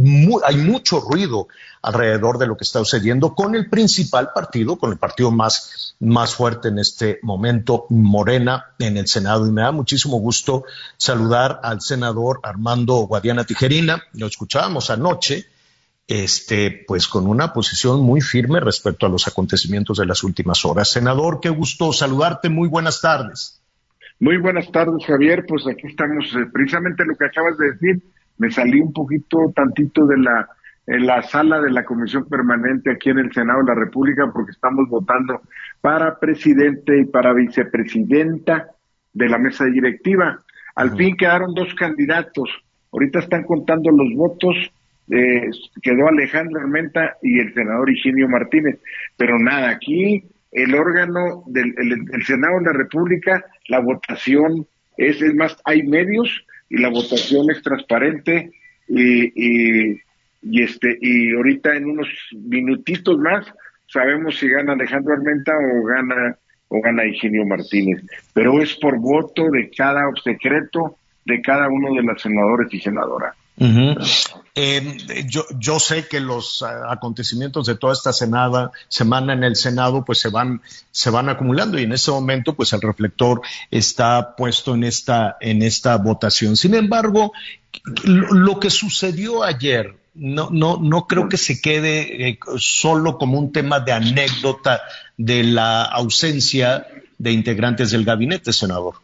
hay mucho ruido alrededor de lo que está sucediendo con el principal partido, con el partido más, más fuerte en este momento, Morena, en el Senado. Y me da muchísimo gusto saludar al senador Armando Guadiana Tijerina. Lo escuchábamos anoche, este, pues con una posición muy firme respecto a los acontecimientos de las últimas horas. Senador, qué gusto saludarte. Muy buenas tardes. Muy buenas tardes, Javier. Pues aquí estamos, eh, precisamente lo que acabas de decir. Me salí un poquito, tantito de la, en la sala de la Comisión Permanente aquí en el Senado de la República porque estamos votando para presidente y para vicepresidenta de la mesa directiva. Al fin quedaron dos candidatos. Ahorita están contando los votos. Eh, quedó Alejandro Armenta y el senador Higinio Martínez. Pero nada, aquí el órgano del el, Senado de la República, la votación es, es más, hay medios y la votación es transparente y, y, este y ahorita en unos minutitos más sabemos si gana Alejandro Armenta o gana o gana Ingenio Martínez, pero es por voto de cada secreto de cada uno de los senadores y senadoras. Eh, yo, yo, sé que los ah, acontecimientos de toda esta semana, semana en el Senado pues se van, se van acumulando y en ese momento pues el reflector está puesto en esta, en esta votación. Sin embargo, lo, que sucedió ayer no, no, no creo que se quede eh, solo como un tema de anécdota de la ausencia de integrantes del gabinete, senador.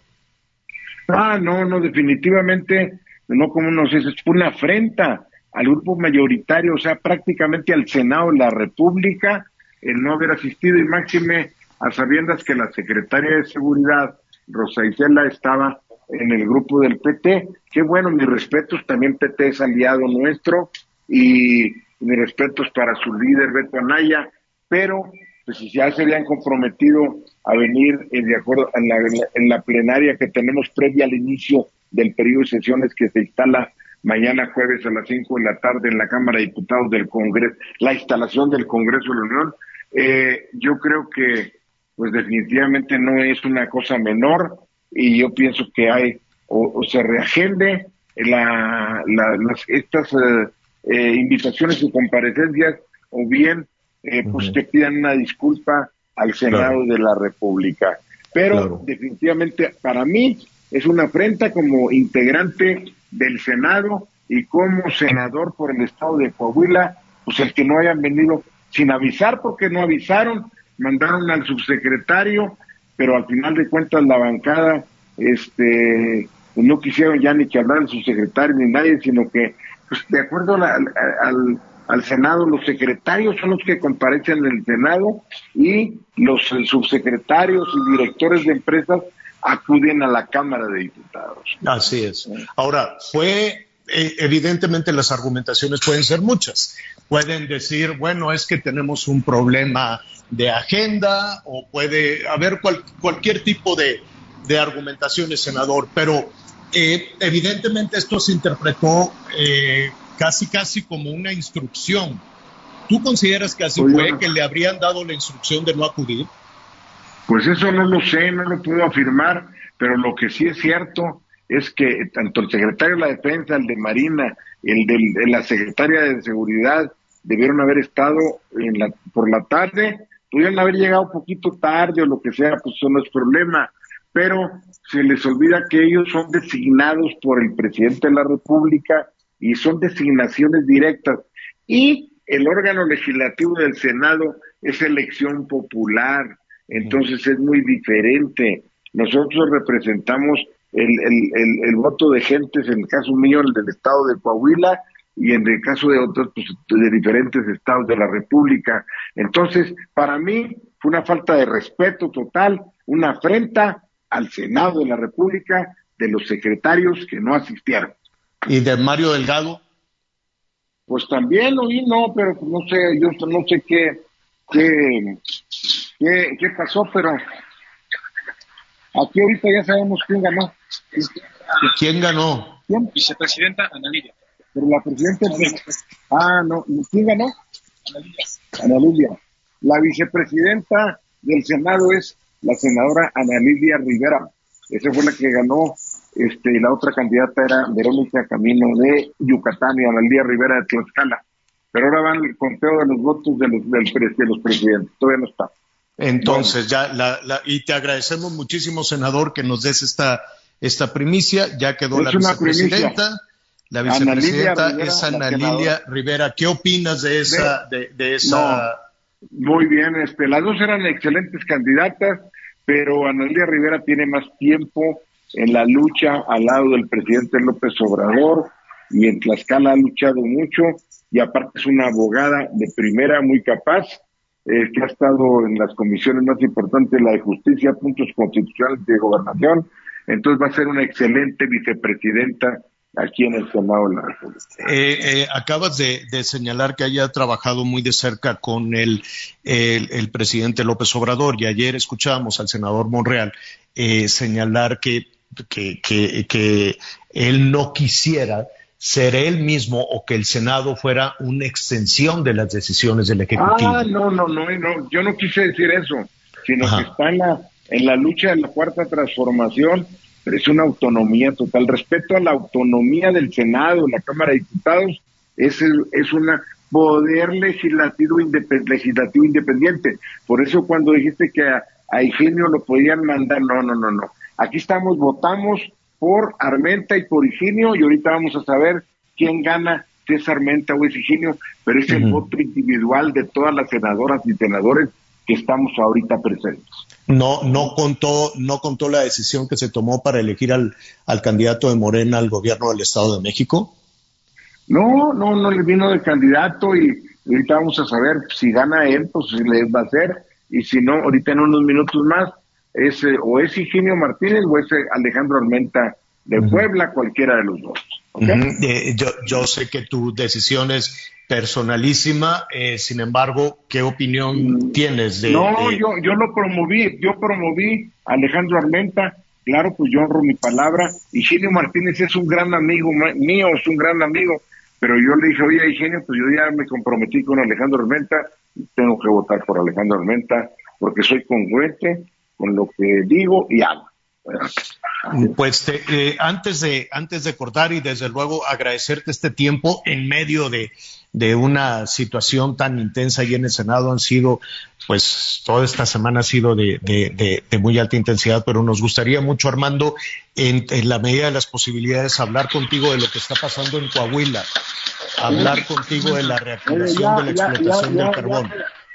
Ah, no, no, definitivamente no como nos es, es una afrenta al grupo mayoritario, o sea, prácticamente al Senado de la República, el no haber asistido y máxime a sabiendas que la secretaria de Seguridad, Rosa Isela, estaba en el grupo del PT. Qué bueno, mis respetos, también PT es aliado nuestro y mis respetos para su líder Beto Anaya, pero pues si ya se habían comprometido a venir de acuerdo en la, en la plenaria que tenemos previa al inicio del periodo de sesiones que se instala mañana jueves a las 5 de la tarde en la Cámara de Diputados del Congreso, la instalación del Congreso de la Unión, eh, yo creo que pues definitivamente no es una cosa menor y yo pienso que hay o, se reagende la, las, estas eh, eh, invitaciones y comparecencias o bien pues que pidan una disculpa al Senado de la República. Pero definitivamente para mí es una afrenta como integrante del Senado y como senador por el estado de Coahuila, pues el que no hayan venido sin avisar porque no avisaron, mandaron al subsecretario, pero al final de cuentas la bancada este no quisieron ya ni que hablar el subsecretario ni nadie, sino que pues de acuerdo al, al, Senado, los secretarios son los que comparecen en el Senado y los subsecretarios y directores de empresas acuden a la Cámara de Diputados. Así es. Ahora, fue, eh, evidentemente las argumentaciones pueden ser muchas. Pueden decir, bueno, es que tenemos un problema de agenda o puede haber cualquier tipo de, argumentaciones, senador, pero eh, evidentemente esto se interpretó eh, casi, casi como una instrucción. ¿Tú consideras que así fue, que le habrían dado la instrucción de no acudir? Pues eso no lo sé, no lo puedo afirmar, pero lo que sí es cierto es que tanto el secretario de la Defensa, el de Marina, el de la secretaria de Seguridad, debieron haber estado en la, por la tarde, pudieron haber llegado un poquito tarde o lo que sea, pues eso no es problema, pero se les olvida que ellos son designados por el presidente de la República y son designaciones directas. Y el órgano legislativo del Senado es elección popular. Entonces es muy diferente. Nosotros representamos el, el, el, voto de gentes, en el caso mío, el del estado de Coahuila, y en el caso de otros, pues, de diferentes estados de la República. Entonces, para mí fue una falta de respeto total, una afrenta al Senado de la República de los secretarios que no asistieron. ¿Y de Mario Delgado? Pues también oí, no, pero no sé, yo no sé qué, qué, qué, pasó, pero aquí ahorita ya sabemos quién ganó. ¿Quién ganó? ¿Quién? Vicepresidenta Ana Lidia. Pero la presidenta... Ah, no, ¿quién ganó? Ana Lidia. La vicepresidenta del Senado es la senadora Ana Lidia Rivera. Esa fue la que ganó. Este, la otra candidata era Verónica Camino de Yucatán y Ana Lidia Rivera de Tlaxcala. Pero ahora van el conteo de los votos de los, de los presidentes. Todavía no está. Entonces, ya, la, y te agradecemos muchísimo, senador, que nos des esta, esta primicia. Ya quedó la vicepresidenta. La vicepresidenta es Ana Lilia Rivera. ¿Qué opinas de esa? De, esa... muy bien, este, las dos eran excelentes candidatas, pero Ana Lilia Rivera tiene más tiempo en la lucha al lado del presidente López Obrador y en Tlaxcala ha luchado mucho y aparte es una abogada de primera muy capaz eh, que ha estado en las comisiones más importantes, la de justicia, puntos constitucionales de gobernación. Entonces va a ser una excelente vicepresidenta aquí en el Senado de la República. Eh, eh, acabas de, señalar que haya trabajado muy de cerca con el, el, presidente López Obrador y ayer escuchábamos al senador Monreal señalar que, que, que, que él no quisiera ser él mismo o que el Senado fuera una extensión de las decisiones del Ejecutivo. Ah, no, no, no, no yo no quise decir eso, sino que está en la, en la lucha de la cuarta transformación, pero es una autonomía total. Respeto a la autonomía del Senado, la Cámara de Diputados, es, es una poder legislativo, legislativo independiente. Por eso cuando dijiste que a, a Higinio lo podían mandar, no, no, no, no. Aquí estamos, votamos por Armenta y por Higinio, y ahorita vamos a saber quién gana, si es Armenta o es Higinio, pero es el voto individual de todas las senadoras y senadores que estamos ahorita presentes. No, no contó, no contó la decisión que se tomó para elegir al, al candidato de Morena al gobierno del Estado de México. No, no, no le vino de candidato y ahorita vamos a saber si gana él, pues si le va a hacer, y si no, ahorita en unos minutos más es o es Higinio Martínez o es Alejandro Armenta de Puebla, cualquiera de los dos. Eh, yo, yo sé que tu decisión es personalísima, eh, sin embargo, ¿qué opinión mm, tienes de...? No, Yo, yo lo promoví, yo promoví a Alejandro Armenta, claro, pues yo honro mi palabra, y Genio Martínez es un gran amigo mío, es un gran amigo, pero yo le dije, oye, Eugenio, pues yo ya me comprometí con Alejandro Armenta, tengo que votar por Alejandro Armenta, porque soy congruente con lo que digo y hago. Pues eh, antes, de, antes de cortar y desde luego agradecerte este tiempo en medio de, una situación tan intensa y en el Senado han sido, pues toda esta semana ha sido de, muy alta intensidad, pero nos gustaría mucho, Armando, en, la medida de las posibilidades, hablar contigo de lo que está pasando en Coahuila, hablar contigo de la reactivación de la explotación del carbón.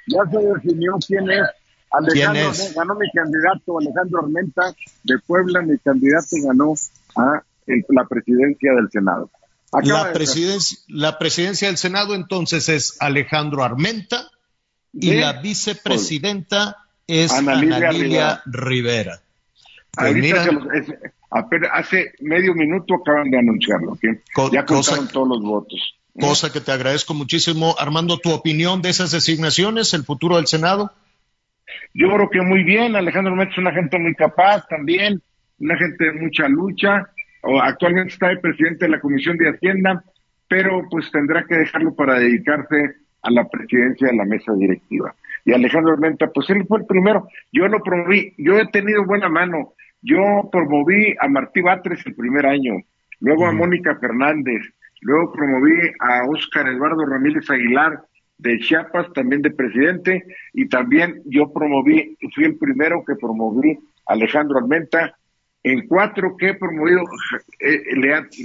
Ya, se definió quién es Alejandro, ganó mi candidato Alejandro Armenta de Puebla, mi candidato ganó a la presidencia del Senado. la presidencia, la presidencia del Senado entonces es Alejandro Armenta y la vicepresidenta es Ana Lilia, Rivera. Pues hace medio minuto acaban de anunciarlo, ya contaron todos los votos. Cosa que te agradezco muchísimo. Armando, ¿tu opinión de esas designaciones, el futuro del Senado? Yo creo que muy bien, Alejandro Méndez es una gente muy capaz también, una gente de mucha lucha, o actualmente está el presidente de la Comisión de Hacienda, pero pues tendrá que dejarlo para dedicarse a la presidencia de la mesa directiva. Y Alejandro Menta, pues él fue el primero, yo lo promoví, yo he tenido buena mano, yo promoví a Martí Batres el primer año, luego a Mónica Fernández, luego promoví a Óscar Eduardo Ramírez Aguilar, de Chiapas, también de presidente, y también yo promoví, fui el primero que promoví Alejandro Almenta, en cuatro que he promovido, eh,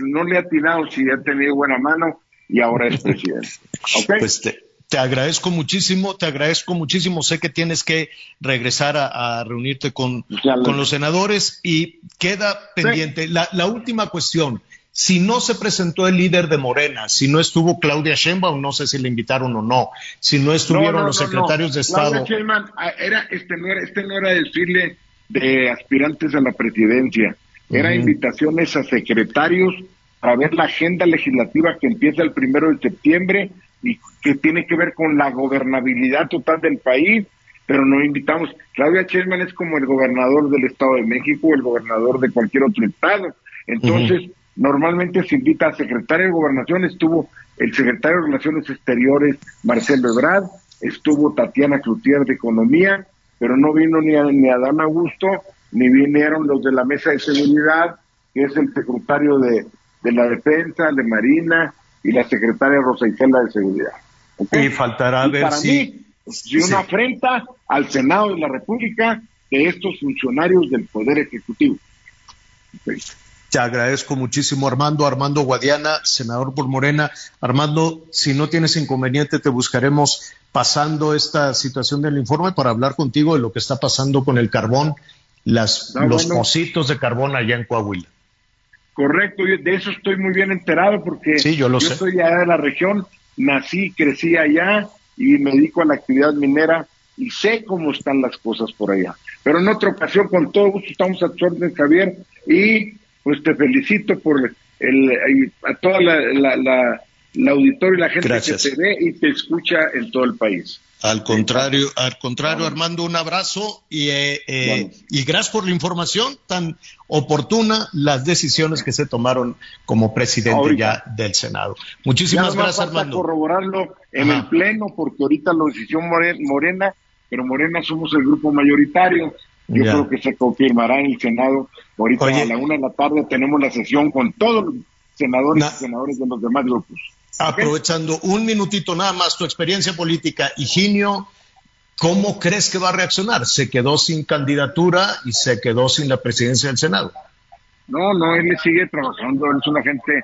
no le ha atinado si ha tenido buena mano y ahora es presidente. Pues te, agradezco muchísimo, te agradezco muchísimo. Sé que tienes que regresar a, reunirte con, con, los senadores y queda pendiente. La, la última cuestión si no se presentó el líder de Morena, si no estuvo Claudia Sheinbaum, no sé si le invitaron o no, si no estuvieron los secretarios de Estado. Claudia Sheinbaum, ah, era, este, no era, este no era desfile de aspirantes a la presidencia, era invitaciones a secretarios para ver la agenda legislativa que empieza el primero de septiembre y que tiene que ver con la gobernabilidad total del país, pero no invitamos. Claudia Sheinbaum es como el gobernador del Estado de México o el gobernador de cualquier otro estado. Entonces, Normalmente se invita al secretario de Gobernación, estuvo el secretario de Relaciones Exteriores, Marcelo Ebrard, estuvo Tatiana Cloutier de Economía, pero no vino ni, a, ni Adán Augusto, ni vinieron los de la Mesa de Seguridad, que es el secretario de, la Defensa, de Marina, y la secretaria Rosa Isela de Seguridad. Y faltará ver para si... Mí, una afrenta al Senado de la República de estos funcionarios del Poder Ejecutivo. Te agradezco muchísimo, Armando. Armando Guadiana, senador por Morena. Armando, si no tienes inconveniente, te buscaremos pasando esta situación del informe para hablar contigo de lo que está pasando con el carbón, las, los pocitos de carbón allá en Coahuila. Correcto, de eso estoy muy bien enterado porque yo, lo yo soy allá de la región, nací, crecí allá y me dedico a la actividad minera y sé cómo están las cosas por allá. Pero en otra ocasión, con todo gusto, estamos a tu orden, Javier, y pues te felicito por el, a toda la, la, la, auditorio y la gente que te ve y te escucha en todo el país. Al contrario, al contrario, Armando, un abrazo y, eh, eh, y gracias por la información tan oportuna, las decisiones que se tomaron como presidente ya del Senado. Muchísimas gracias, Armando. corroborarlo en el Pleno, porque ahorita lo decidió Morena, pero Morena somos el grupo mayoritario. Yo creo que se confirmará en el Senado. Ahorita a la una de la tarde tenemos la sesión con todos los senadores y senadores de los demás grupos. Aprovechando un minutito nada más tu experiencia política, Higinio, ¿cómo crees que va a reaccionar? Se quedó sin candidatura y se quedó sin la presidencia del Senado. No, no, él sigue trabajando, él es una gente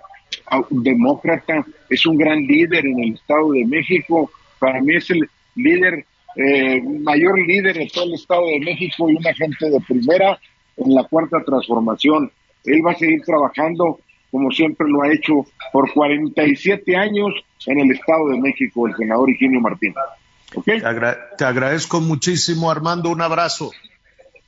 demócrata, es un gran líder en el Estado de México, para mí es el líder eh, mayor líder de todo el Estado de México y una gente de primera en la cuarta transformación. Él va a seguir trabajando como siempre lo ha hecho por 47 años en el Estado de México, el senador Higinio Martínez. Te, te, agradezco muchísimo, Armando. Un abrazo.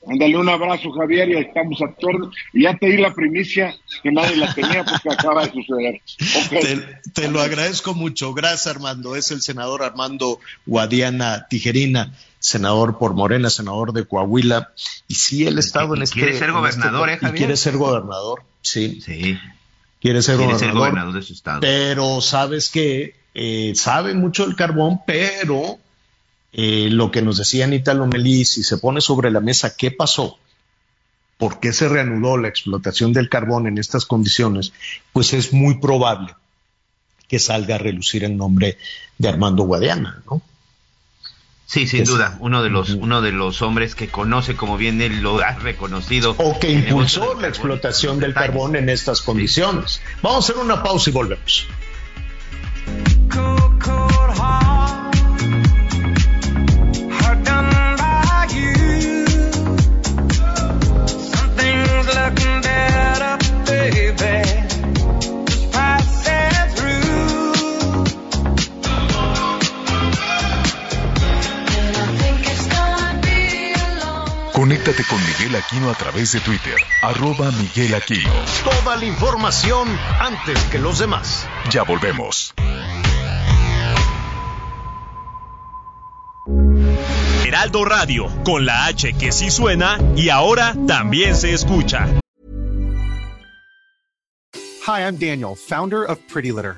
Ándale un abrazo, Javier, y estamos a todos. Y ya te di la primicia que nadie la tenía porque acaba de suceder. Te, te, lo agradezco mucho. Gracias, Armando. Es el senador Armando Guadiana Tijerina, senador por Morena, senador de Coahuila. Y sí, él ha estado en este. Quiere ser gobernador, este, ¿eh, Javier? quiere ser gobernador, sí. Sí. Quiere ser, quiere gobernador, ser gobernador de su estado. Pero sabes que eh, sabe mucho del carbón, pero eh, lo que nos decía Anita Lomelí, si se pone sobre la mesa qué pasó, por qué se reanudó la explotación del carbón en estas condiciones, pues es muy probable que salga a relucir el nombre de Armando Guadiana, ¿no? Sí, sin Es- duda, uno de los uno de los hombres que conoce, como bien él lo ha reconocido. O que impulsó la explotación del carbón en estas condiciones. Vamos a hacer una pausa y volvemos. Conéctate con Miguel Aquino a través de Twitter, arroba Miguel Aquino. Toda la información antes que los demás. Ya volvemos. Heraldo Radio, con la H que sí suena y ahora también se escucha. Hi, I'm Daniel, founder of Pretty Litter.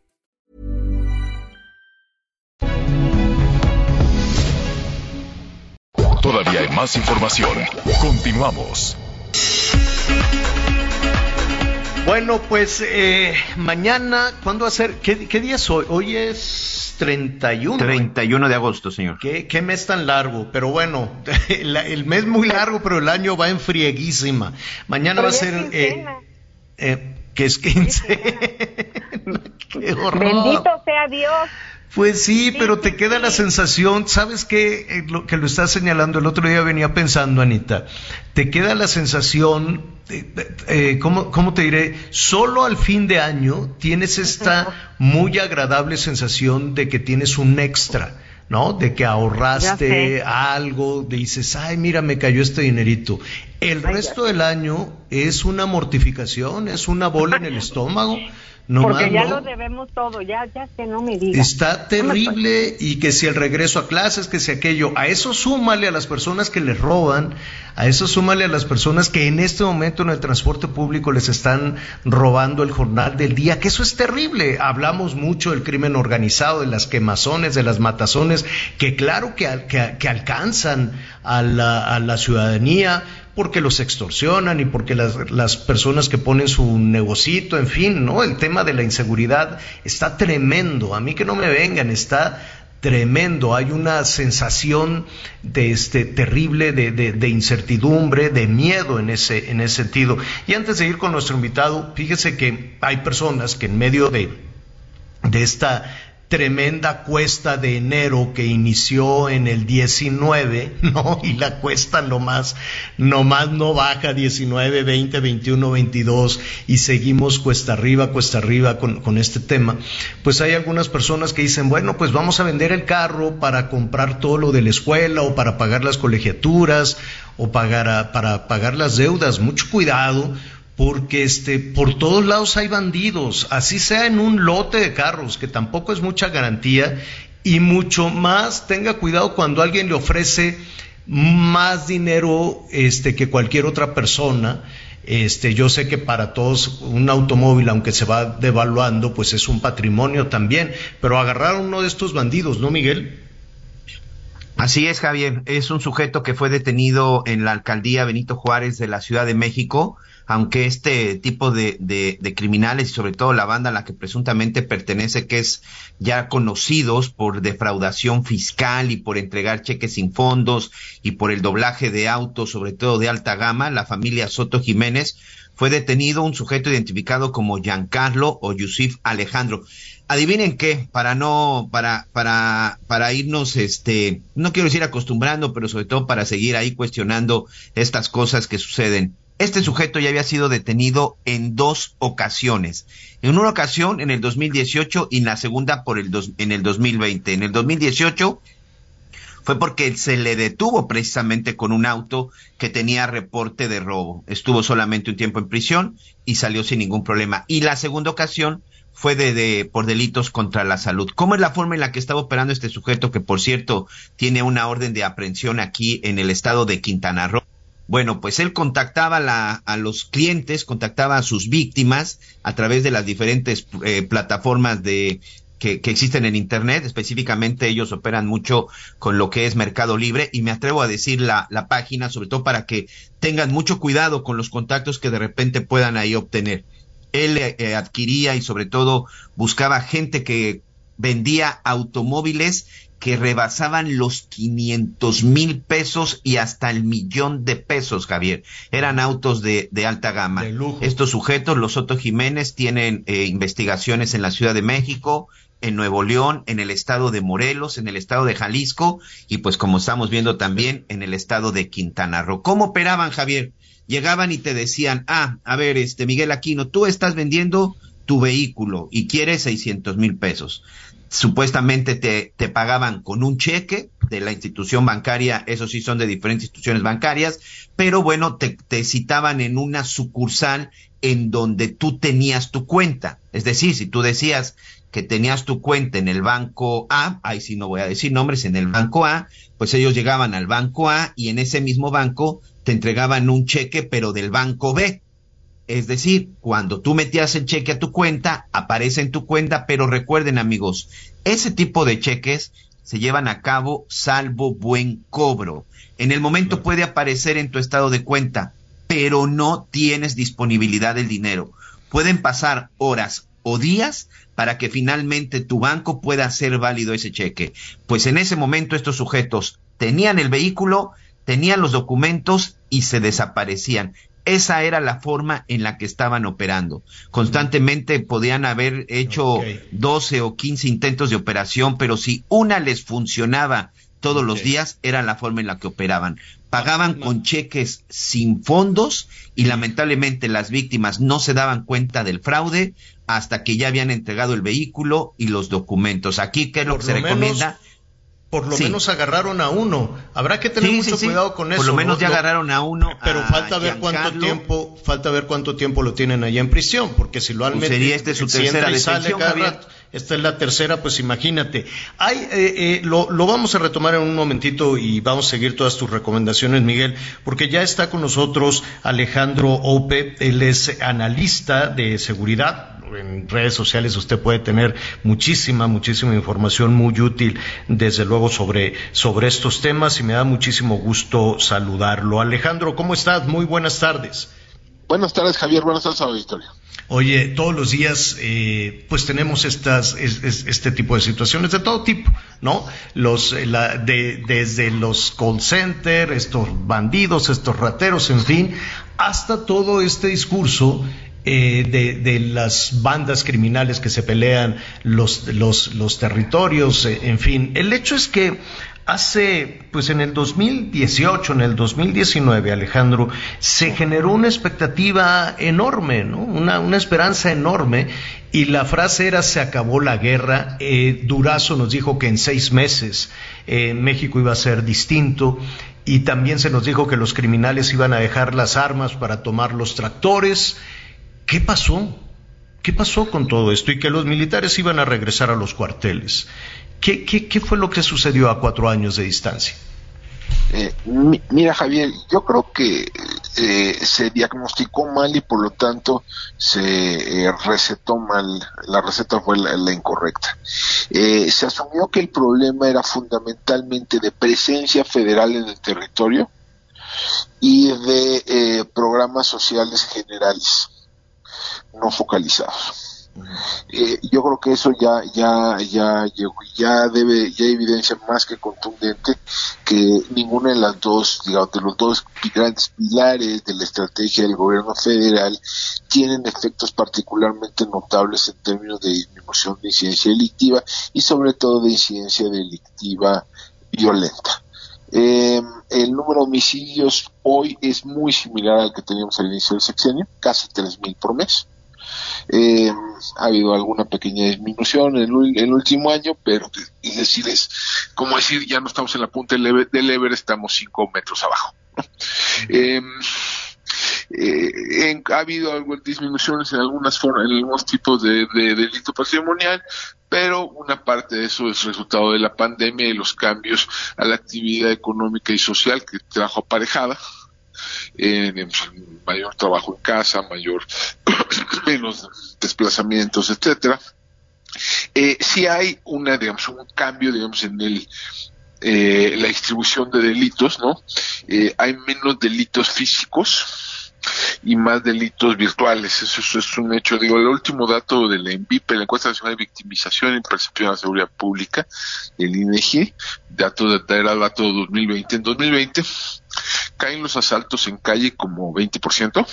Todavía hay más información. Continuamos. Bueno, pues eh, mañana, ¿cuándo va a ser? ¿Qué, qué día es hoy? Hoy es 31. 31 de agosto, señor. ¿Qué, qué mes tan largo? Pero bueno, el, el mes muy largo, pero el año va en frieguísima. Mañana va a ser... eh, eh, que es 15. Qué horror. Bendito sea Dios. Pues sí, pero te queda la sensación, ¿sabes qué? Eh, lo que lo estás señalando, el otro día venía pensando, Anita, te queda la sensación, eh, eh, ¿cómo, ¿cómo te diré? Solo al fin de año tienes esta muy agradable sensación de que tienes un extra. ¿no? De que ahorraste algo, dices, ay, mira, me cayó este dinerito. El resto del año es una mortificación, es una bola en el estómago. No Porque más, ya no. lo debemos todo, ya, ya que no me digas. Está terrible y que si el regreso a clases, que si aquello, a eso súmale a las personas que les roban, a eso súmale a las personas que en este momento en el transporte público les están robando el jornal del día, que eso es terrible. Hablamos mucho del crimen organizado, de las quemazones, de las matazones, que claro que, al- que- que alcanzan a la, a la ciudadanía porque los extorsionan y porque las, las personas que ponen su negocito, en fin, ¿no? El tema de la inseguridad está tremendo. A mí que no me vengan, está tremendo. Hay una sensación de este terrible de, de- de incertidumbre, de miedo en ese, en ese sentido. Y antes de ir con nuestro invitado, fíjese que hay personas que en medio de, de esta tremenda cuesta de enero que inició en el 19, ¿no? Y la cuesta nomás, nomás no baja 19, 20, 21, 22 y seguimos cuesta arriba, cuesta arriba con, con este tema. Pues hay algunas personas que dicen, bueno, pues vamos a vender el carro para comprar todo lo de la escuela o para pagar las colegiaturas o pagar a- para pagar las deudas. Mucho cuidado porque este por todos lados hay bandidos, así sea en un lote de carros, que tampoco es mucha garantía, y mucho más tenga cuidado cuando alguien le ofrece más dinero este que cualquier otra persona. Este, yo sé que para todos un automóvil, aunque se va devaluando, pues es un patrimonio también, pero agarrar a uno de estos bandidos, ¿no, Miguel? Así es, Javier. Es un sujeto que fue detenido en la alcaldía Benito Juárez de la Ciudad de México aunque este tipo de, criminales y sobre todo la banda a la que presuntamente pertenece, que es ya conocidos por defraudación fiscal y por entregar cheques sin fondos y por el doblaje de autos, sobre todo de alta gama, la familia Soto Jiménez, fue detenido un sujeto identificado como Giancarlo o Yusif Alejandro. Adivinen qué, para no, para, para, para irnos, este, no quiero decir acostumbrando, pero sobre todo para seguir ahí cuestionando estas cosas que suceden. Este sujeto ya había sido detenido en dos ocasiones. En una ocasión en el 2018 y en la segunda por el dos, en el 2020. En el 2018 fue porque se le detuvo precisamente con un auto que tenía reporte de robo. Estuvo solamente un tiempo en prisión y salió sin ningún problema. Y la segunda ocasión fue de, de, por delitos contra la salud. ¿Cómo es la forma en la que estaba operando este sujeto que por cierto tiene una orden de aprehensión aquí en el estado de Quintana Roo? Bueno, pues él contactaba la, a los clientes, contactaba a sus víctimas a través de las diferentes eh, plataformas de que, existen en Internet. Específicamente ellos operan mucho con lo que es Mercado Libre y me atrevo a decir la, la página, sobre todo para que tengan mucho cuidado con los contactos que de repente puedan ahí obtener. Él eh, adquiría y sobre todo buscaba gente que vendía automóviles que rebasaban los 500 mil pesos y hasta el millón de pesos, Javier. Eran autos de, de alta gama. De lujo. Estos sujetos, los Soto Jiménez, tienen eh, investigaciones en la Ciudad de México, en Nuevo León, en el estado de Morelos, en el estado de Jalisco y pues como estamos viendo también en el estado de Quintana Roo. ¿Cómo operaban, Javier? Llegaban y te decían, ah, a ver, este Miguel Aquino, tú estás vendiendo tu vehículo y quieres 600 mil pesos supuestamente te, te, pagaban con un cheque de la institución bancaria, eso sí son de diferentes instituciones bancarias, pero bueno, te, te, citaban en una sucursal en donde tú tenías tu cuenta. Es decir, si tú decías que tenías tu cuenta en el banco A, ahí sí no voy a decir nombres, en el banco A, pues ellos llegaban al banco A y en ese mismo banco te entregaban un cheque, pero del banco B. Es decir, cuando tú metías el cheque a tu cuenta, aparece en tu cuenta, pero recuerden amigos, ese tipo de cheques se llevan a cabo salvo buen cobro. En el momento puede aparecer en tu estado de cuenta, pero no tienes disponibilidad del dinero. Pueden pasar horas o días para que finalmente tu banco pueda hacer válido ese cheque. Pues en ese momento estos sujetos tenían el vehículo, tenían los documentos y se desaparecían. Esa era la forma en la que estaban operando. Constantemente podían haber hecho okay. 12 o 15 intentos de operación, pero si una les funcionaba todos okay. los días, era la forma en la que operaban. Pagaban no. con cheques sin fondos y lamentablemente las víctimas no se daban cuenta del fraude hasta que ya habían entregado el vehículo y los documentos. Aquí, ¿qué es lo que se menos... recomienda? Por lo sí. menos agarraron a uno. Habrá que tener sí, mucho sí, cuidado con eso. Por lo menos ¿no? ya agarraron a uno. Pero a falta ver Giancarlo. cuánto tiempo, falta ver cuánto tiempo lo tienen allá en prisión, porque si lo han pues sería este su si tercera entra y sale detención, rato, esta es la tercera, pues imagínate. Hay, eh, eh, lo, lo, vamos a retomar en un momentito y vamos a seguir todas tus recomendaciones, Miguel, porque ya está con nosotros Alejandro Ope, él es analista de seguridad, en redes sociales usted puede tener muchísima, muchísima información muy útil, desde luego, sobre, sobre estos temas y me da muchísimo gusto saludarlo. Alejandro, ¿cómo estás? Muy buenas tardes. Buenas tardes, Javier. Buenas tardes a la Victoria. Oye, todos los días, eh, pues tenemos estas, es, es, este tipo de situaciones de todo tipo, ¿no? Los, eh, la, de, desde los call centers, estos bandidos, estos rateros, en fin, hasta todo este discurso eh, de, las bandas criminales que se pelean los, los, territorios, eh, en fin. El hecho es que hace, pues en el 2018, en el 2019, Alejandro, se generó una expectativa enorme, ¿no? Una, una esperanza enorme. Y la frase era, se acabó la guerra. Eh, Durazo nos dijo que en seis meses México iba a ser distinto. Y también se nos dijo que los criminales iban a dejar las armas para tomar los tractores. ¿Qué pasó? ¿Qué pasó con todo esto? Y que los militares iban a regresar a los cuarteles. ¿Qué, fue lo que sucedió a cuatro años de distancia? Eh, mira, Javier, yo creo que eh, se diagnosticó mal y por lo tanto se eh, recetó mal, la receta fue la, incorrecta. Se asumió que el problema era fundamentalmente de presencia federal en el territorio y de programas sociales generales, no focalizados. Eh, yo creo que eso ya ya ya ya debe ya evidencia más que contundente que ninguna de las dos digamos de los dos grandes pilares de la estrategia del gobierno federal tienen efectos particularmente notables en términos de disminución de incidencia delictiva y sobre todo de incidencia delictiva violenta. Eh, el número de homicidios hoy es muy similar al que teníamos al inicio del sexenio, casi 3.000 por mes. Eh, ha habido alguna pequeña disminución en el, último año, pero es decir, es como decir, ya no estamos en la punta del Ever, del Ever, estamos cinco metros abajo. ¿no? Eh, eh, en- ha habido algo, disminuciones en algunas formas, en algunos tipos de, de delito patrimonial, pero una parte de eso es resultado de la pandemia y los cambios a la actividad económica y social que trajo aparejada. Digamos, mayor trabajo en casa, mayor menos desplazamientos, etcétera. Eh, sí hay una, digamos, un cambio, digamos, en el eh, la distribución de delitos, ¿no? Eh, hay menos delitos físicos y más delitos virtuales. Eso, es un hecho. Digo, el último dato de la ENVIP, la Encuesta Nacional de Victimización y Percepción de la Seguridad Pública, el INEGI, dato de, era dato de 2020. En 2020 caen los asaltos en calle como 20%,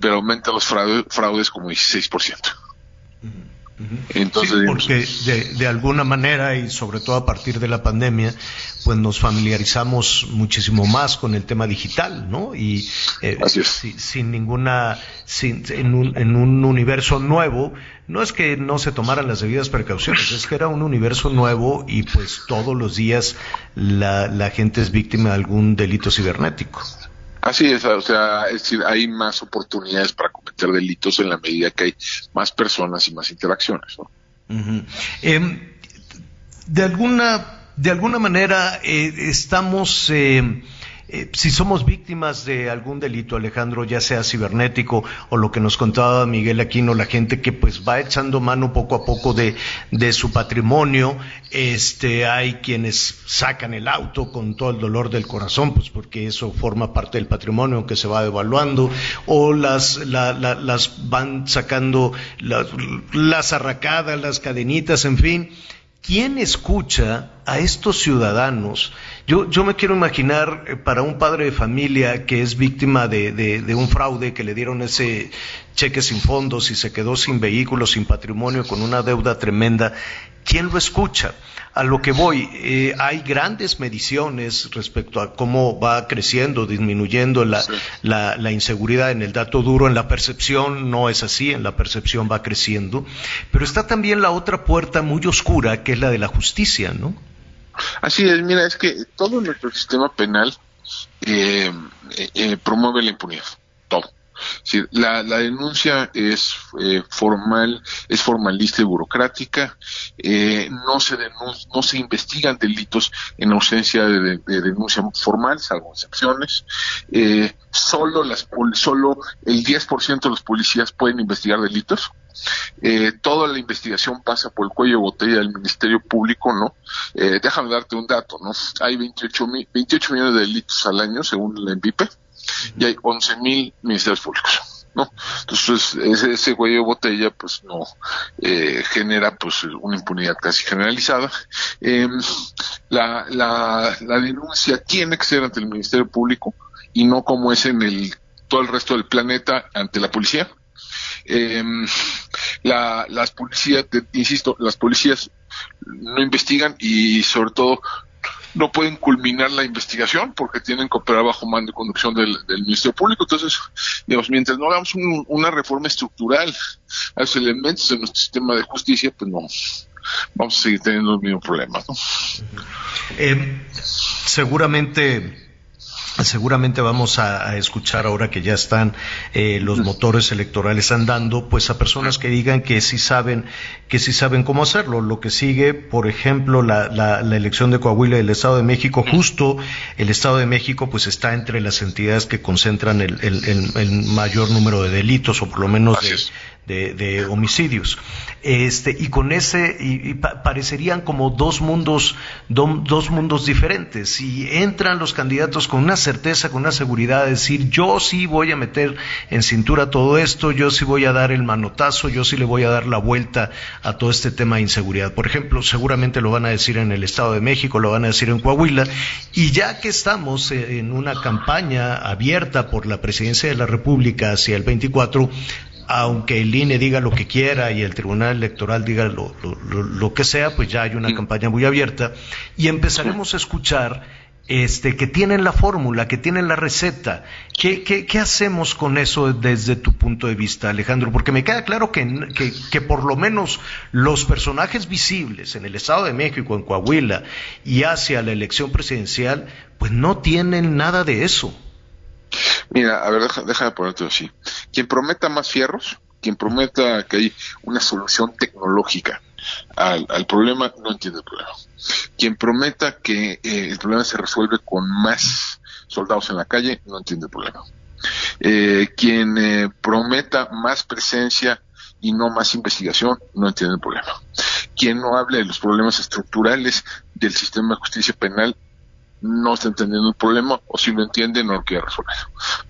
pero aumentan los fraude- fraudes como 16%. Entonces, Sí, digamos, porque de, de alguna manera y sobre todo a partir de la pandemia, pues nos familiarizamos muchísimo más con el tema digital, ¿no? Y eh, si- sin ninguna, sin, en, un, en un universo nuevo, no es que no se tomaran las debidas precauciones, es que era un universo nuevo y pues todos los días la, la gente es víctima de algún delito cibernético. Así es, o sea, es decir, hay más oportunidades para cometer delitos en la medida que hay más personas y más interacciones. ¿no? Em, de alguna de alguna manera eh, estamos eh, eh, si somos víctimas de algún delito, Alejandro, ya sea cibernético o lo que nos contaba Miguel Aquino, la gente que pues va echando mano poco a poco de, su patrimonio, este, hay quienes sacan el auto con todo el dolor del corazón, pues porque eso forma parte del patrimonio aunque se va devaluando, o las, la- la- las van sacando las arracadas, las cadenitas, en fin. ¿Quién escucha a estos ciudadanos? Yo, yo me quiero imaginar eh, para un padre de familia que es víctima de, de- de un fraude, que le dieron ese cheque sin fondos y se quedó sin vehículo, sin patrimonio, con una deuda tremenda. ¿Quién lo escucha? A lo que voy, eh, hay grandes mediciones respecto a cómo va creciendo, disminuyendo la, la, la inseguridad en el dato duro, en la percepción no es así, en la percepción va creciendo, pero está también la otra puerta muy oscura que es la de la justicia, ¿no? Así es, mira, es que todo nuestro sistema penal eh, eh, eh, promueve la impunidad, todo. La, la denuncia es eh, formal, es formalista y burocrática, eh, no se no se investigan delitos en ausencia de, de- de denuncia formal, salvo excepciones. Eh, solo las solo el 10% de los policías pueden investigar delitos. Eh, toda la investigación pasa por el cuello de botella del Ministerio Público, ¿no? Eh, déjame darte un dato, ¿no? Hay 28, mil- 28 millones de delitos al año, según la ENVIPE, y hay 11 mil ministerios públicos, ¿no? Entonces, ese, ese cuello de botella, pues, no eh, genera, pues, una impunidad casi generalizada. Eh, la, la, la denuncia tiene que ser ante el Ministerio Público y no como es en el todo el resto del planeta ante la policía. La, las policías, insisto, las policías no investigan y sobre todo no pueden culminar la investigación porque tienen que operar bajo mando y conducción del, Ministerio Público. Entonces, digamos, mientras no hagamos un- una reforma estructural a los elementos de nuestro sistema de justicia, pues no, vamos a seguir teniendo los mismos problemas. ¿no? Eh, seguramente, seguramente vamos a, a escuchar ahora que ya están eh, los motores electorales andando, pues a personas que digan que sí saben, que sí saben cómo hacerlo. Lo que sigue, por ejemplo, la, la- la elección de Coahuila y el Estado de México, justo el Estado de México, pues está entre las entidades que concentran el, el- el- el mayor número de delitos, o por lo menos de, de, homicidios. Este, y con ese, y, y pa- parecerían como dos mundos, do- dos mundos diferentes. Y entran los candidatos con una certeza, con una seguridad de decir, yo sí voy a meter en cintura todo esto, yo sí voy a dar el manotazo, yo sí le voy a dar la vuelta a todo este tema de inseguridad. Por ejemplo, seguramente lo van a decir en el Estado de México, lo van a decir en Coahuila, y ya que estamos eh, en una campaña abierta por la presidencia de la República hacia el 24, aunque el INE diga lo que quiera y el Tribunal Electoral diga lo, lo- que sea, pues ya hay una campaña muy abierta y empezaremos a escuchar este, que tienen la fórmula, que tienen la receta. ¿Qué, qué, qué hacemos con eso desde tu punto de vista, Alejandro? Porque me queda claro que, que, que por lo menos los personajes visibles en el Estado de México, en Coahuila y hacia la elección presidencial, pues no tienen nada de eso. Mira, a ver, deja, déjame ponerte así. Quien prometa más fierros, quien prometa que hay una solución tecnológica al, al problema, no entiende el problema. Quien prometa que eh, el problema se resuelve con más soldados en la calle, no entiende el problema. Eh, quien eh, prometa más presencia y no más investigación, no entiende el problema. Quien no hable de los problemas estructurales del sistema de justicia penal, no está entendiendo el problema o si lo entiende no lo quiere resolver.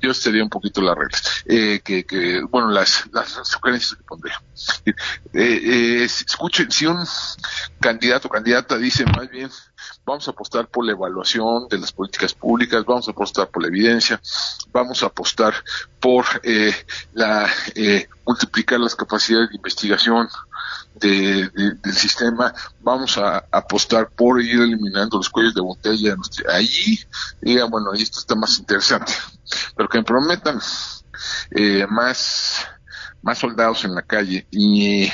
Yo sería un poquito las reglas, eh, que, que, bueno, las, las sugerencias que pondría. Eh, eh, escuchen, si un candidato o candidata dice más bien vamos a apostar por la evaluación de las políticas públicas, vamos a apostar por la evidencia, vamos a apostar por eh, la eh, multiplicar las capacidades de investigación de- de- del sistema, vamos a apostar por ir eliminando los cuellos de botella. Allí, diga, bueno, esto está más interesante, pero que me prometan eh, más, más soldados en la calle y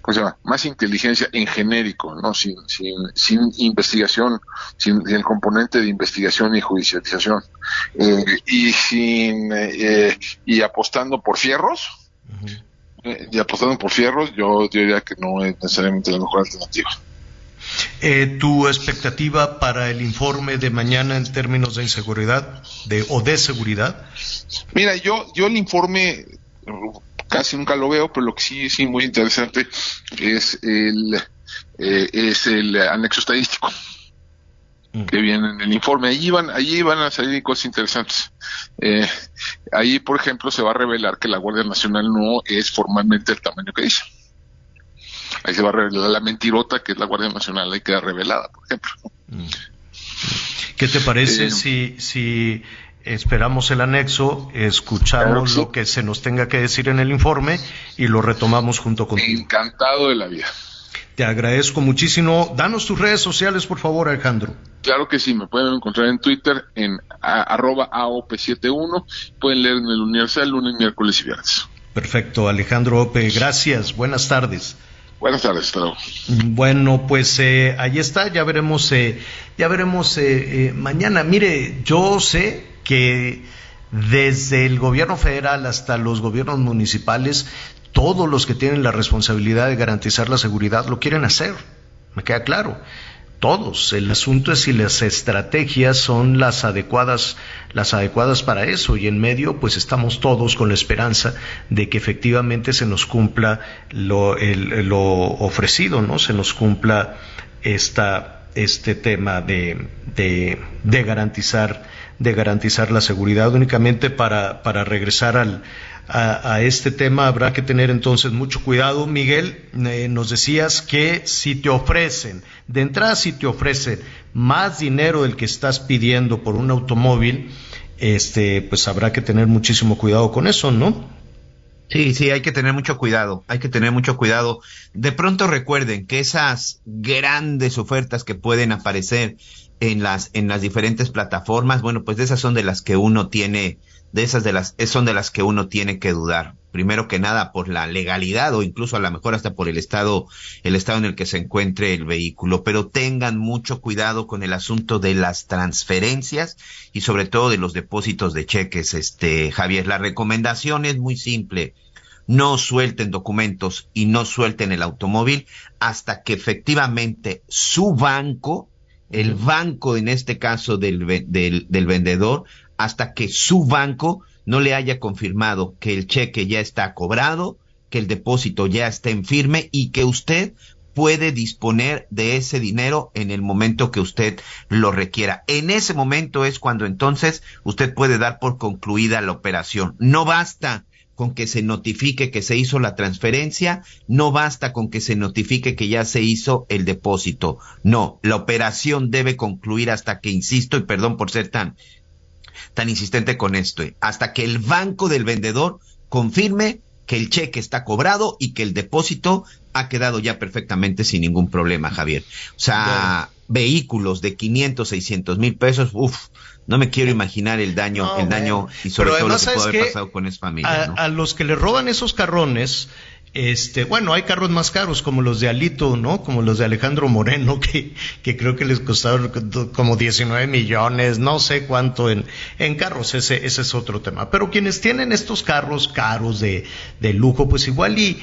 ¿cómo se llama? más inteligencia en genérico, no sin, sin, sin investigación, sin, sin el componente de investigación y judicialización, eh, y sin eh, y apostando por fierros, eh, y apostando por fierros, yo, diría que no es necesariamente la mejor alternativa. Eh, ¿Tu expectativa para el informe de mañana en términos de inseguridad de, o de seguridad? Mira, yo, yo el informe eh, casi nunca lo veo, pero lo que sí sí muy interesante es el eh, es el anexo estadístico que viene en el informe. Allí van, allí van a salir cosas interesantes. Eh, ahí, por ejemplo, se va a revelar que la Guardia Nacional no es formalmente el tamaño que dice. Ahí se va a revelar la mentirota que es la Guardia Nacional, ahí queda revelada, por ejemplo. ¿Qué te parece Eh, si, si esperamos el anexo, escuchamos lo que se nos tenga que decir en el informe y lo retomamos junto contigo? Encantado de la vida. Te agradezco muchísimo. Danos tus redes sociales, por favor, Alejandro. Claro que sí, me pueden encontrar en Twitter en a- arroba AOP71, pueden leer en el Universal lunes, miércoles y viernes. Perfecto, Alejandro Ope, gracias. Buenas tardes. Buenas tardes, luego. Bueno, pues eh, ahí está, ya veremos, eh, ya veremos eh, eh, mañana. Mire, yo sé que desde el gobierno federal hasta los gobiernos municipales, todos los que tienen la responsabilidad de garantizar la seguridad lo quieren hacer, me queda claro. Todos. El asunto es si las estrategias son las adecuadas, las adecuadas para eso. Y en medio, pues estamos todos con la esperanza de que efectivamente se nos cumpla lo, ofrecido, ¿no? Se nos cumpla esta, este tema de, de, de garantizar, de garantizar la seguridad. Únicamente para, para regresar al, a, este tema habrá que tener entonces mucho cuidado. Miguel, eh, nos decías que si te ofrecen, de entrada si te ofrecen más dinero del que estás pidiendo por un automóvil, este, pues habrá que tener muchísimo cuidado con eso, ¿no? Sí, sí, hay que tener mucho cuidado, hay que tener mucho cuidado. De pronto recuerden que esas grandes ofertas que pueden aparecer en las en las diferentes plataformas, bueno, pues de esas son de las que uno tiene, de esas de las son de las que uno tiene que dudar. Primero que nada por la legalidad o incluso a lo mejor hasta por el estado el estado en el que se encuentre el vehículo, pero tengan mucho cuidado con el asunto de las transferencias y sobre todo de los depósitos de cheques, este Javier. La recomendación es muy simple no suelten documentos y no suelten el automóvil hasta que efectivamente su banco, el banco en este caso del, del vendedor, hasta que su banco no le haya confirmado que el cheque ya está cobrado que el depósito ya está en firme y que usted puede disponer de ese dinero en el momento que usted lo requiera. En ese momento es cuando entonces usted puede dar por concluida la operación. No basta con que se notifique que se hizo la transferencia, no basta con que se notifique que ya se hizo el depósito. No, la operación debe concluir hasta que, insisto, y perdón por ser tan, tan insistente con esto, eh, hasta que el banco del vendedor confirme que el cheque está cobrado y que el depósito ha quedado ya perfectamente sin ningún problema, Javier. O sea, vehículos de 500, 600 mil pesos, uff, no me quiero imaginar el daño, No, el daño y sobre todo lo que puede ¿sabes haber pasado con esa familia. a, ¿no? a los que le roban esos carrones, este, bueno, hay carros más caros como los de Alito, ¿no? Como los de Alejandro Moreno, que, que creo que les costaron como 19 millones, no sé cuánto en, carros, ese, ese es otro tema. Pero quienes tienen estos carros caros de, de lujo, pues igual y,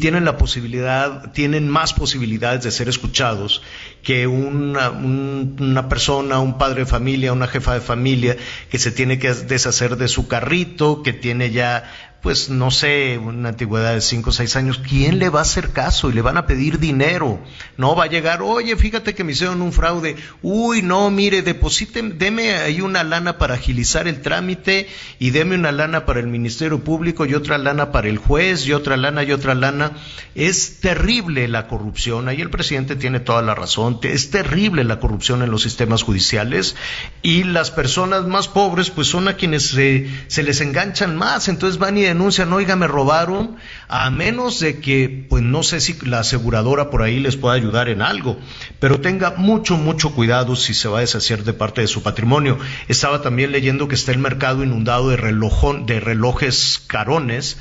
tienen la posibilidad, tienen más posibilidades de ser escuchados que una, un- una persona, un padre de familia, una jefa de familia que se tiene que deshacer de su carrito, que tiene ya pues no sé, una antigüedad de 5 o 6 años, ¿quién le va a hacer caso? Y le van a pedir dinero. No va a llegar, oye, fíjate que me hicieron un fraude. Uy, no, mire, depositen, deme ahí una lana para agilizar el trámite y deme una lana para el Ministerio Público y otra lana para el juez y otra lana y otra lana. Es terrible la corrupción. Ahí el presidente tiene toda la razón. Es terrible la corrupción en los sistemas judiciales y las personas más pobres pues son a quienes se, se les enganchan más. Entonces van y denuncian, oiga, me robaron, a menos de que, pues no sé si la aseguradora por ahí les pueda ayudar en algo, pero tenga mucho, mucho cuidado si se va a deshacer de parte de su patrimonio. Estaba también leyendo que está el mercado inundado de, relojón, de relojes carones,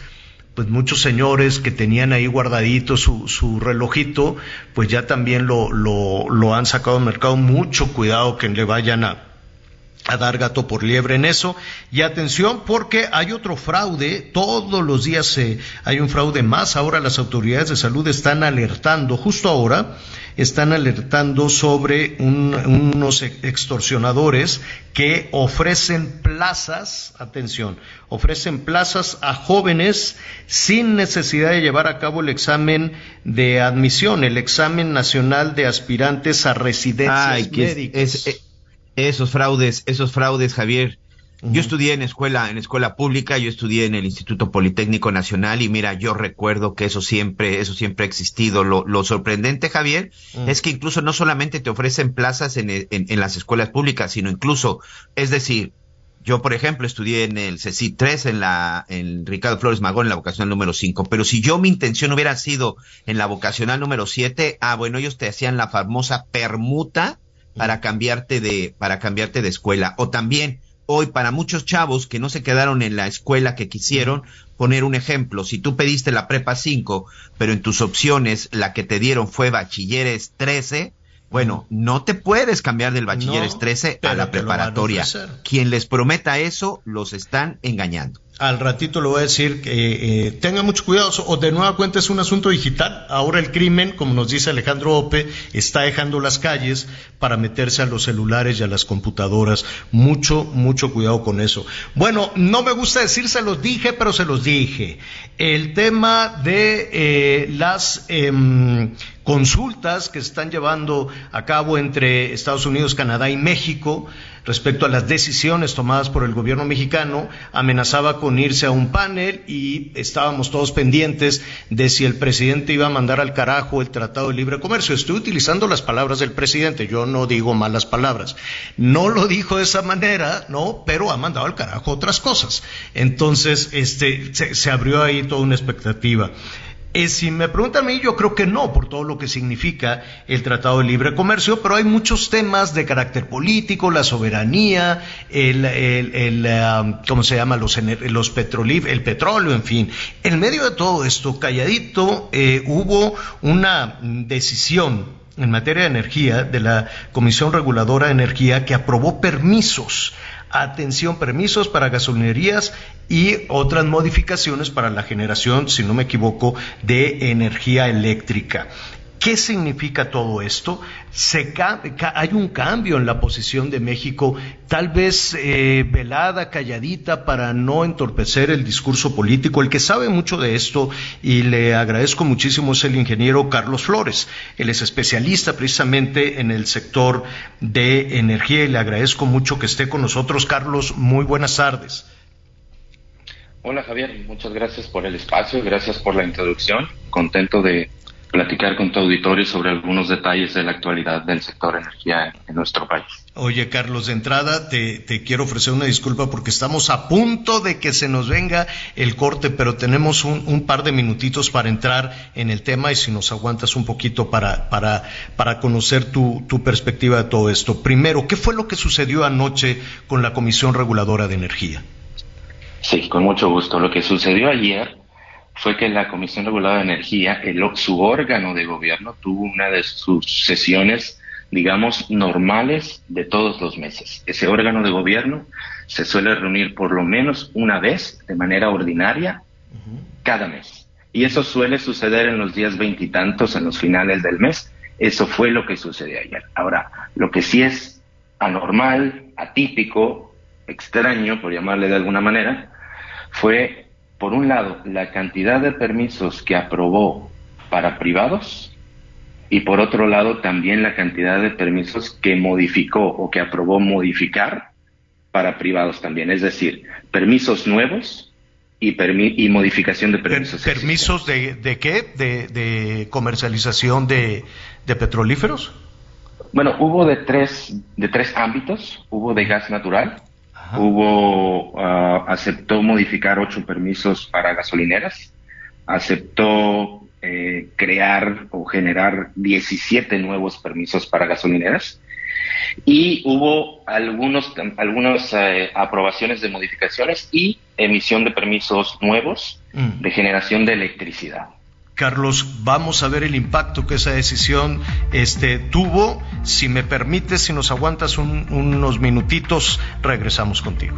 pues muchos señores que tenían ahí guardadito su, su relojito, pues ya también lo, lo, lo han sacado al mercado. Mucho cuidado que le vayan a, a dar gato por liebre en eso. Y atención porque hay otro fraude, todos los días eh, hay un fraude más. Ahora las autoridades de salud están alertando, justo ahora, están alertando sobre un- unos extorsionadores que ofrecen plazas, atención, ofrecen plazas a jóvenes sin necesidad de llevar a cabo el examen de admisión, el examen nacional de aspirantes a residencias Ay, es- es- esos fraudes, esos fraudes, Javier. Yo estudié en escuela, en escuela pública, yo estudié en el Instituto Politécnico Nacional y mira, yo recuerdo que eso siempre, eso siempre ha existido. Lo, lo sorprendente, Javier, es que incluso no solamente te ofrecen plazas en, en- en las escuelas públicas, sino incluso, es decir, yo, por ejemplo, estudié en el CECI 3, en la, en Ricardo Flores Magón, en la vocacional número 5. Pero si yo mi intención hubiera sido en la vocacional número 7, ah, bueno, ellos te hacían la famosa permuta para cambiarte de, para cambiarte de escuela. O también, hoy, para muchos chavos que no se quedaron en la escuela que quisieron, poner un ejemplo, si tú pediste la prepa 5, pero en tus opciones la que te dieron fue bachilleres 13, bueno, no te puedes cambiar del bachilleres No, 13 a la preparatoria. Quien les prometa eso, los están engañando. Al ratito le voy a decir que eh, tenga mucho cuidado, o de nueva cuenta es un asunto digital. Ahora el crimen, como nos dice Alejandro Ope, está dejando las calles para meterse a los celulares y a las computadoras. Mucho, mucho cuidado con eso. Bueno, no me gusta decir se los dije, pero se los dije. El tema de eh, las em, consultas que se están llevando a cabo entre Estados Unidos, Canadá y México respecto a las decisiones tomadas por el gobierno mexicano, amenazaba con irse a un panel y estábamos todos pendientes de si el presidente iba a mandar al carajo el Tratado de Libre Comercio. Estoy utilizando las palabras del presidente, yo no digo malas palabras. No lo dijo de esa manera, no, pero ha mandado al carajo otras cosas. Entonces, este, se, se abrió ahí toda una expectativa. Eh, si me preguntan a mí, yo creo que no, por todo lo que significa el Tratado de Libre Comercio, pero hay muchos temas de carácter político, la soberanía, el, el, el, ¿cómo se llama? Los, los el petróleo, en fin. En medio de todo esto, calladito, eh, hubo una decisión en materia de energía de la Comisión Reguladora de Energía que aprobó permisos atención, permisos para gasolinerías y otras modificaciones para la generación, si no me equivoco, de energía eléctrica. ¿Qué significa todo esto? Se hay un cambio en la posición de México, tal vez eh, velada, calladita, para no entorpecer el discurso político. El que sabe mucho de esto, y le agradezco muchísimo, es el ingeniero Carlos Flores. Él es especialista precisamente en el sector de energía y le agradezco mucho que esté con nosotros. Carlos, muy buenas tardes. Hola Javier, muchas gracias por el espacio, gracias por la introducción. Contento de platicar con tu auditorio sobre algunos detalles de la actualidad del sector energía en nuestro país. Oye, Carlos, de entrada te, te quiero ofrecer una disculpa porque estamos a punto de que se nos venga el corte, pero tenemos un, un par de minutitos para entrar en el tema y si nos aguantas un poquito para, para, para conocer tu, tu perspectiva de todo esto. Primero, ¿qué fue lo que sucedió anoche con la Comisión Reguladora de Energía? Sí, con mucho gusto. Lo que sucedió ayer fue que la Comisión Reguladora de Energía, el, su órgano de gobierno, tuvo una de sus sesiones, digamos, normales de todos los meses. Ese órgano de gobierno se suele reunir por lo menos una vez de manera ordinaria cada mes. Y eso suele suceder en los días veintitantos, en los finales del mes. Eso fue lo que sucedió ayer. Ahora, lo que sí es anormal, atípico, extraño, por llamarle de alguna manera, fue, por un lado, la cantidad de permisos que aprobó para privados y por otro lado también la cantidad de permisos que modificó o que aprobó modificar para privados también. Es decir, permisos nuevos y, permi- y modificación de permisos. ¿Permisos de, de qué? ¿De, de comercialización de, de petrolíferos? Bueno, hubo de tres, de tres ámbitos. Hubo de gas natural, hubo, ah, aceptó modificar ocho permisos para gasolineras, aceptó eh, crear o generar 17 nuevos permisos para gasolineras y hubo algunos, algunas eh, aprobaciones de modificaciones y emisión de permisos nuevos Mm. de generación de electricidad. Carlos, vamos a ver el impacto que esa decisión este, tuvo. Si me permites, si nos aguantas un- unos minutitos, regresamos contigo.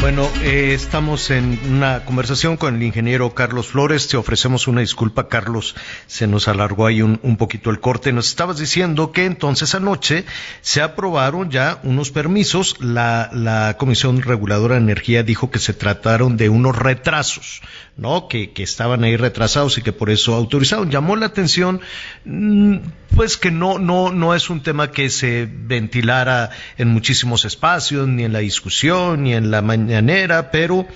Bueno, eh, estamos en una conversación con el ingeniero Carlos Flores. Te ofrecemos una disculpa, Carlos. Se nos alargó ahí un, poquito el corte. Nos estabas diciendo que entonces anoche se aprobaron ya unos permisos. La, Comisión Reguladora de Energía dijo que se trataron de unos retrasos, ¿no? Que, estaban ahí retrasados y que por eso autorizaron. Llamó la atención, mm, pues que no, no, no es un tema que se ventilara en muchísimos espacios, ni en la discusión, ni en la mañanera, pero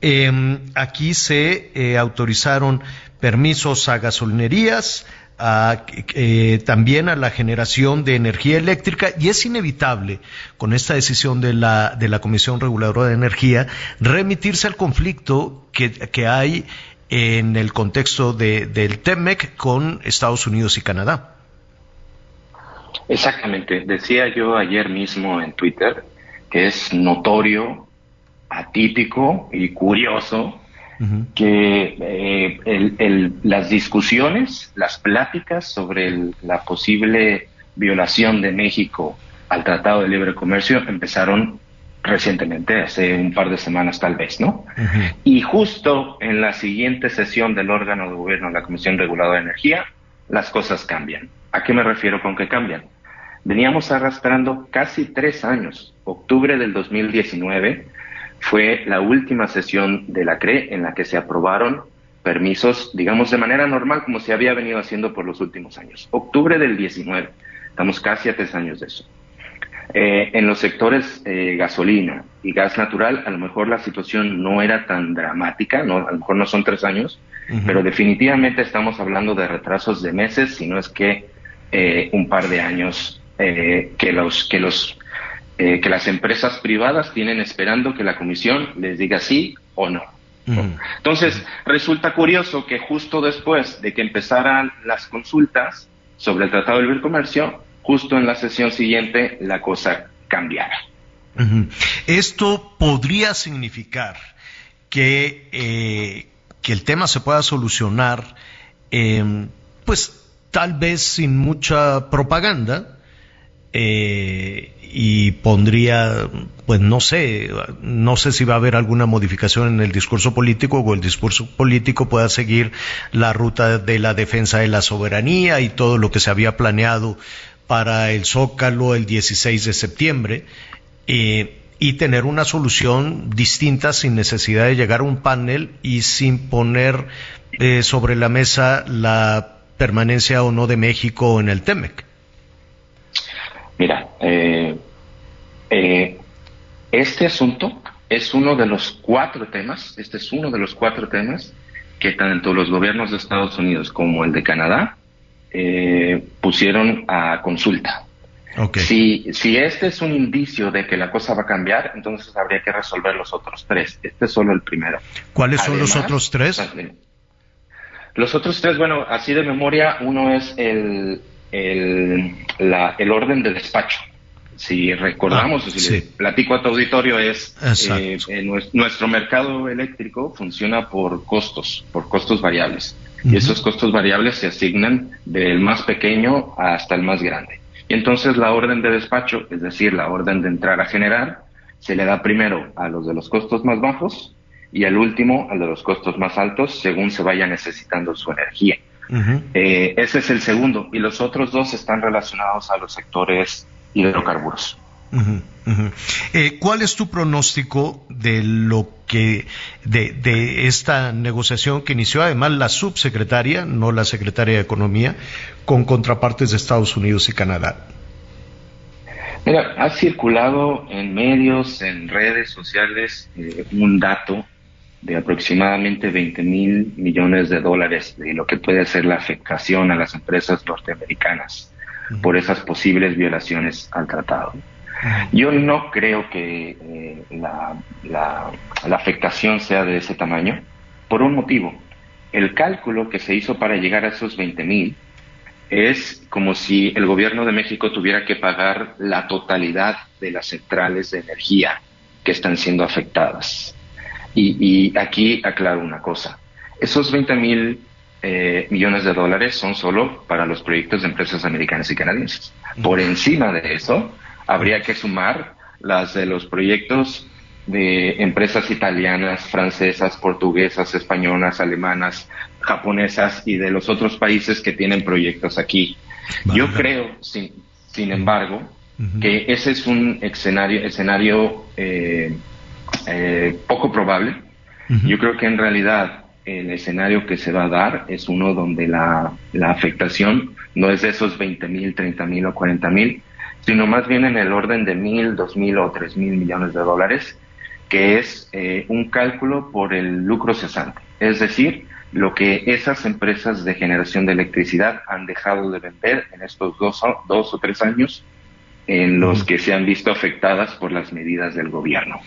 eh, aquí se eh, autorizaron permisos a gasolinerías, a, eh, también a la generación de energía eléctrica y es inevitable con esta decisión de la, de la Comisión Reguladora de Energía remitirse al conflicto que, que hay en el contexto de, del TEMEC con Estados Unidos y Canadá. Exactamente. Decía yo ayer mismo en Twitter que es notorio, atípico y curioso que eh, el- el- las discusiones, las pláticas sobre el- la posible violación de México al Tratado de Libre Comercio empezaron recientemente, hace un par de semanas tal vez, ¿no? Y justo en la siguiente sesión del órgano de gobierno, la Comisión Reguladora de Energía, las cosas cambian. ¿A qué me refiero con que cambian? Veníamos arrastrando casi tres años. Octubre del 2019 fue la última sesión de la CRE en la que se aprobaron permisos, digamos, de manera normal, como se había venido haciendo por los últimos años. Octubre del 19. Estamos casi a tres años de eso. Eh, en los sectores eh, gasolina y gas natural, a lo mejor la situación no era tan dramática, no, a lo mejor no son tres años, pero definitivamente estamos hablando de retrasos de meses, si no es que eh, un par de años eh, que los que los eh, que las empresas privadas tienen esperando que la comisión les diga sí o no. Entonces, resulta curioso que justo después de que empezaran las consultas sobre el Tratado de Libre Comercio, justo en la sesión siguiente la cosa cambiara. Esto podría significar que, eh, que el tema se pueda solucionar, eh, pues tal vez sin mucha propaganda, eh, y pondría, pues no sé, no sé si va a haber alguna modificación en el discurso político o el discurso político pueda seguir la ruta de la defensa de la soberanía y todo lo que se había planeado para el Zócalo el 16 de septiembre eh, y tener una solución distinta sin necesidad de llegar a un panel y sin poner eh, sobre la mesa la permanencia o no de México en el TEMEC. Mira, eh, eh, este asunto es uno de los cuatro temas, este es uno de los cuatro temas que tanto los gobiernos de Estados Unidos como el de Canadá eh, pusieron a consulta. Si, si este es un indicio de que la cosa va a cambiar, entonces habría que resolver los otros tres. Este es solo el primero. ¿Cuáles son los otros tres? Los otros tres, bueno, así de memoria, uno es el, el, la- el orden de despacho. Si recordamos, Ah, o si sí. le platico a tu auditorio, es eh, nues- nuestro mercado eléctrico funciona por costos, por costos variables. Y esos costos variables se asignan del más pequeño hasta el más grande. Y entonces la orden de despacho, es decir, la orden de entrar a generar, se le da primero a los de los costos más bajos y al último al de los costos más altos según se vaya necesitando su energía. Eh, ese es el segundo y los otros dos están relacionados a los sectores hidrocarburos. Ujú, ujú. Eh, ¿Cuál es tu pronóstico de lo que de, de esta negociación que inició además la subsecretaria, no la secretaria de Economía, con contrapartes de Estados Unidos y Canadá? Mira, ha circulado en medios, en redes sociales, eh, un dato de aproximadamente 20 mil millones de dólares de lo que puede ser la afectación a las empresas norteamericanas por esas posibles violaciones al tratado. Yo no creo que eh, la, afectación sea de ese tamaño por un motivo. El cálculo que se hizo para llegar a esos 20 mil es como si el gobierno de México tuviera que pagar la totalidad de las centrales de energía que están siendo afectadas. Y, y aquí aclaro una cosa. Esos 20 mil eh, millones de dólares son solo para los proyectos de empresas americanas y canadienses. Por encima de eso, habría que sumar las de los proyectos de empresas italianas, francesas, portuguesas, españolas, alemanas, japonesas y de los otros países que tienen proyectos aquí. Yo creo, sin, sin embargo, que ese es un escenario, escenario eh, eh, poco probable. Yo creo que en realidad el escenario que se va a dar es uno donde la, la afectación no es de esos 20 mil, 30 mil o 40 mil, sino más bien en el orden de mil, dos mil o tres mil millones de dólares, que es eh, un cálculo por el lucro cesante. Es decir, lo que esas empresas de generación de electricidad han dejado de vender en estos dos, o- dos o tres años en los que se han visto afectadas por las medidas del gobierno.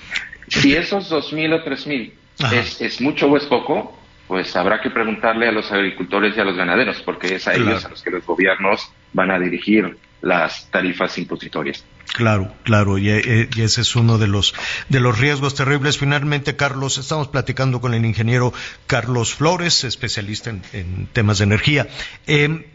Si esos dos mil o tres mil es, es mucho o es poco, pues habrá que preguntarle a los agricultores y a los ganaderos, porque es a Claro. ellos a los que los gobiernos van a dirigir las tarifas impositorias. Claro, claro, y, eh, y ese es uno de los de los riesgos terribles. Finalmente, Carlos, estamos platicando con el ingeniero Carlos Flores, especialista en, en temas de energía. Eh,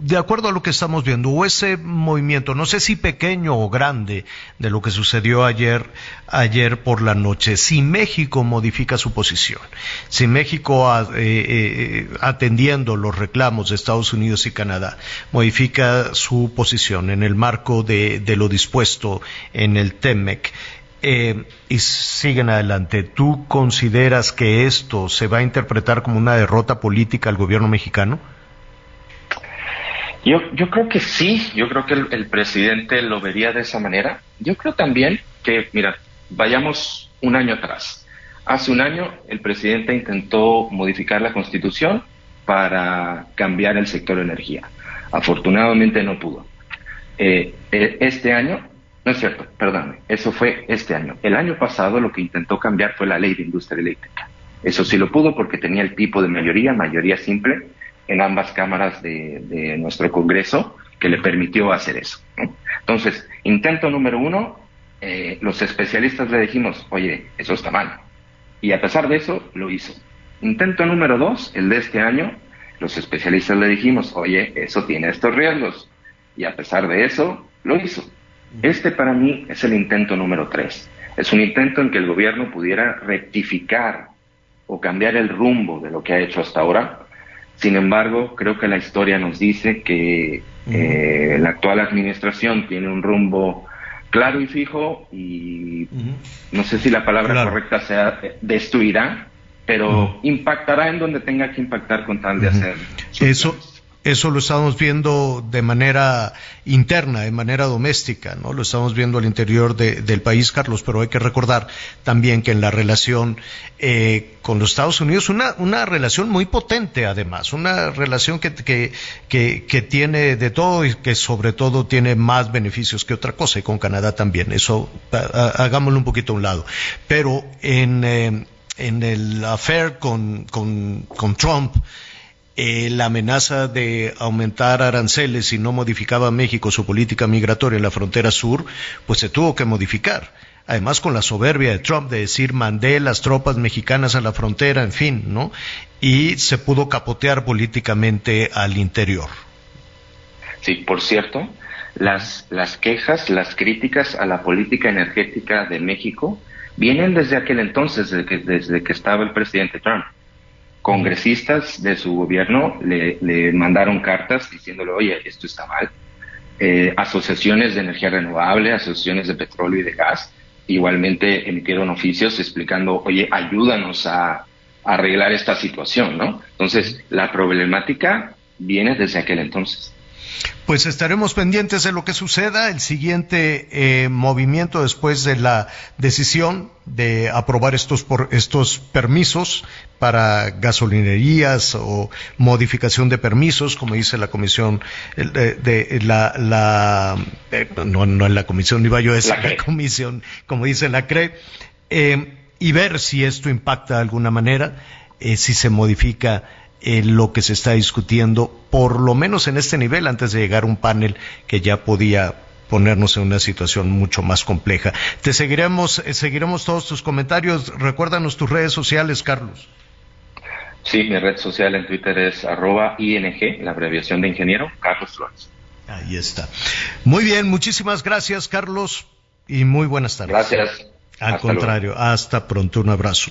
de acuerdo a lo que estamos viendo, o ese movimiento, no sé si pequeño o grande, de lo que sucedió ayer, ayer por la noche, si México modifica su posición, si México, eh, eh, atendiendo los reclamos de Estados Unidos y Canadá, modifica su posición en el marco de, de lo dispuesto en el TEMEC, eh, y siguen adelante. ¿Tú consideras que esto se va a interpretar como una derrota política al gobierno mexicano? Yo, yo creo que sí, yo creo que el, el presidente lo vería de esa manera. Yo creo también que, mira, vayamos un año atrás. Hace un año el presidente intentó modificar la constitución para cambiar el sector de energía. Afortunadamente no pudo. Eh, eh, este año, no es cierto, perdóname, eso fue este año. El año pasado lo que intentó cambiar fue la ley de industria eléctrica. Eso sí lo pudo porque tenía el tipo de mayoría, mayoría simple, en ambas cámaras de, nuestro Congreso que le permitió hacer eso. Entonces, intento número uno, eh, los especialistas le dijimos, oye, eso está mal. Y a pesar de eso, lo hizo. Intento número dos, el de este año, los especialistas le dijimos, oye, eso tiene estos riesgos. Y a pesar de eso, lo hizo. Este para mí es el intento número tres. Es un intento en que el gobierno pudiera rectificar o cambiar el rumbo de lo que ha hecho hasta ahora. Sin embargo, creo que la historia nos dice que eh, la actual administración tiene un rumbo claro y fijo y no sé si la palabra Claro. correcta sea eh, destruirá, pero impactará en donde tenga que impactar con tal de hacer. Eso, eso lo estamos viendo de manera interna, de manera doméstica, ¿no? Lo estamos viendo al interior de- del país, Carlos, pero hay que recordar también que en la relación eh, con los Estados Unidos, una, una relación muy potente además, una relación que, que, que, tiene de todo y que sobre todo tiene más beneficios que otra cosa, y con Canadá también, eso hagámoslo un poquito a un lado. Pero en, eh, en el affair con, con, con Trump, eh, la amenaza de aumentar aranceles si no modificaba México su política migratoria en la frontera sur, pues se tuvo que modificar. Además, con la soberbia de Trump de decir mandé las tropas mexicanas a la frontera, en fin, ¿no? Y se pudo capotear políticamente al interior. Sí, por cierto, las, las quejas, las críticas a la política energética de México vienen desde aquel entonces, desde que, desde que estaba el presidente Trump. Congresistas de su gobierno le, mandaron cartas diciéndole, oye, esto está mal. Eh, asociaciones de energía renovable, asociaciones de petróleo y de gas, igualmente emitieron oficios explicando, oye, ayúdanos a, a arreglar esta situación, ¿no? Entonces, la problemática viene desde aquel entonces. Pues estaremos pendientes de lo que suceda. El siguiente eh, movimiento después de la decisión de aprobar estos, por, estos permisos para gasolinerías o modificación de permisos, como dice la comisión, de, de- la, la eh, no, no en la comisión, iba yo a decir La comisión, como dice la CRE, eh, y ver si esto impacta de alguna manera, si se modifica eh, lo que se está discutiendo, por lo menos en este nivel, antes de llegar a un panel que ya podía ponernos en una situación mucho más compleja. Te seguiremos, eh, seguiremos todos tus comentarios. Recuérdanos tus redes sociales, Carlos. Sí, mi red social en Twitter es arroba ING, la abreviación de ingeniero, Carlos Flores. Ahí está. Muy bien, muchísimas gracias, Carlos, y muy buenas tardes. Gracias. Al Hasta contrario, hasta pronto, un abrazo.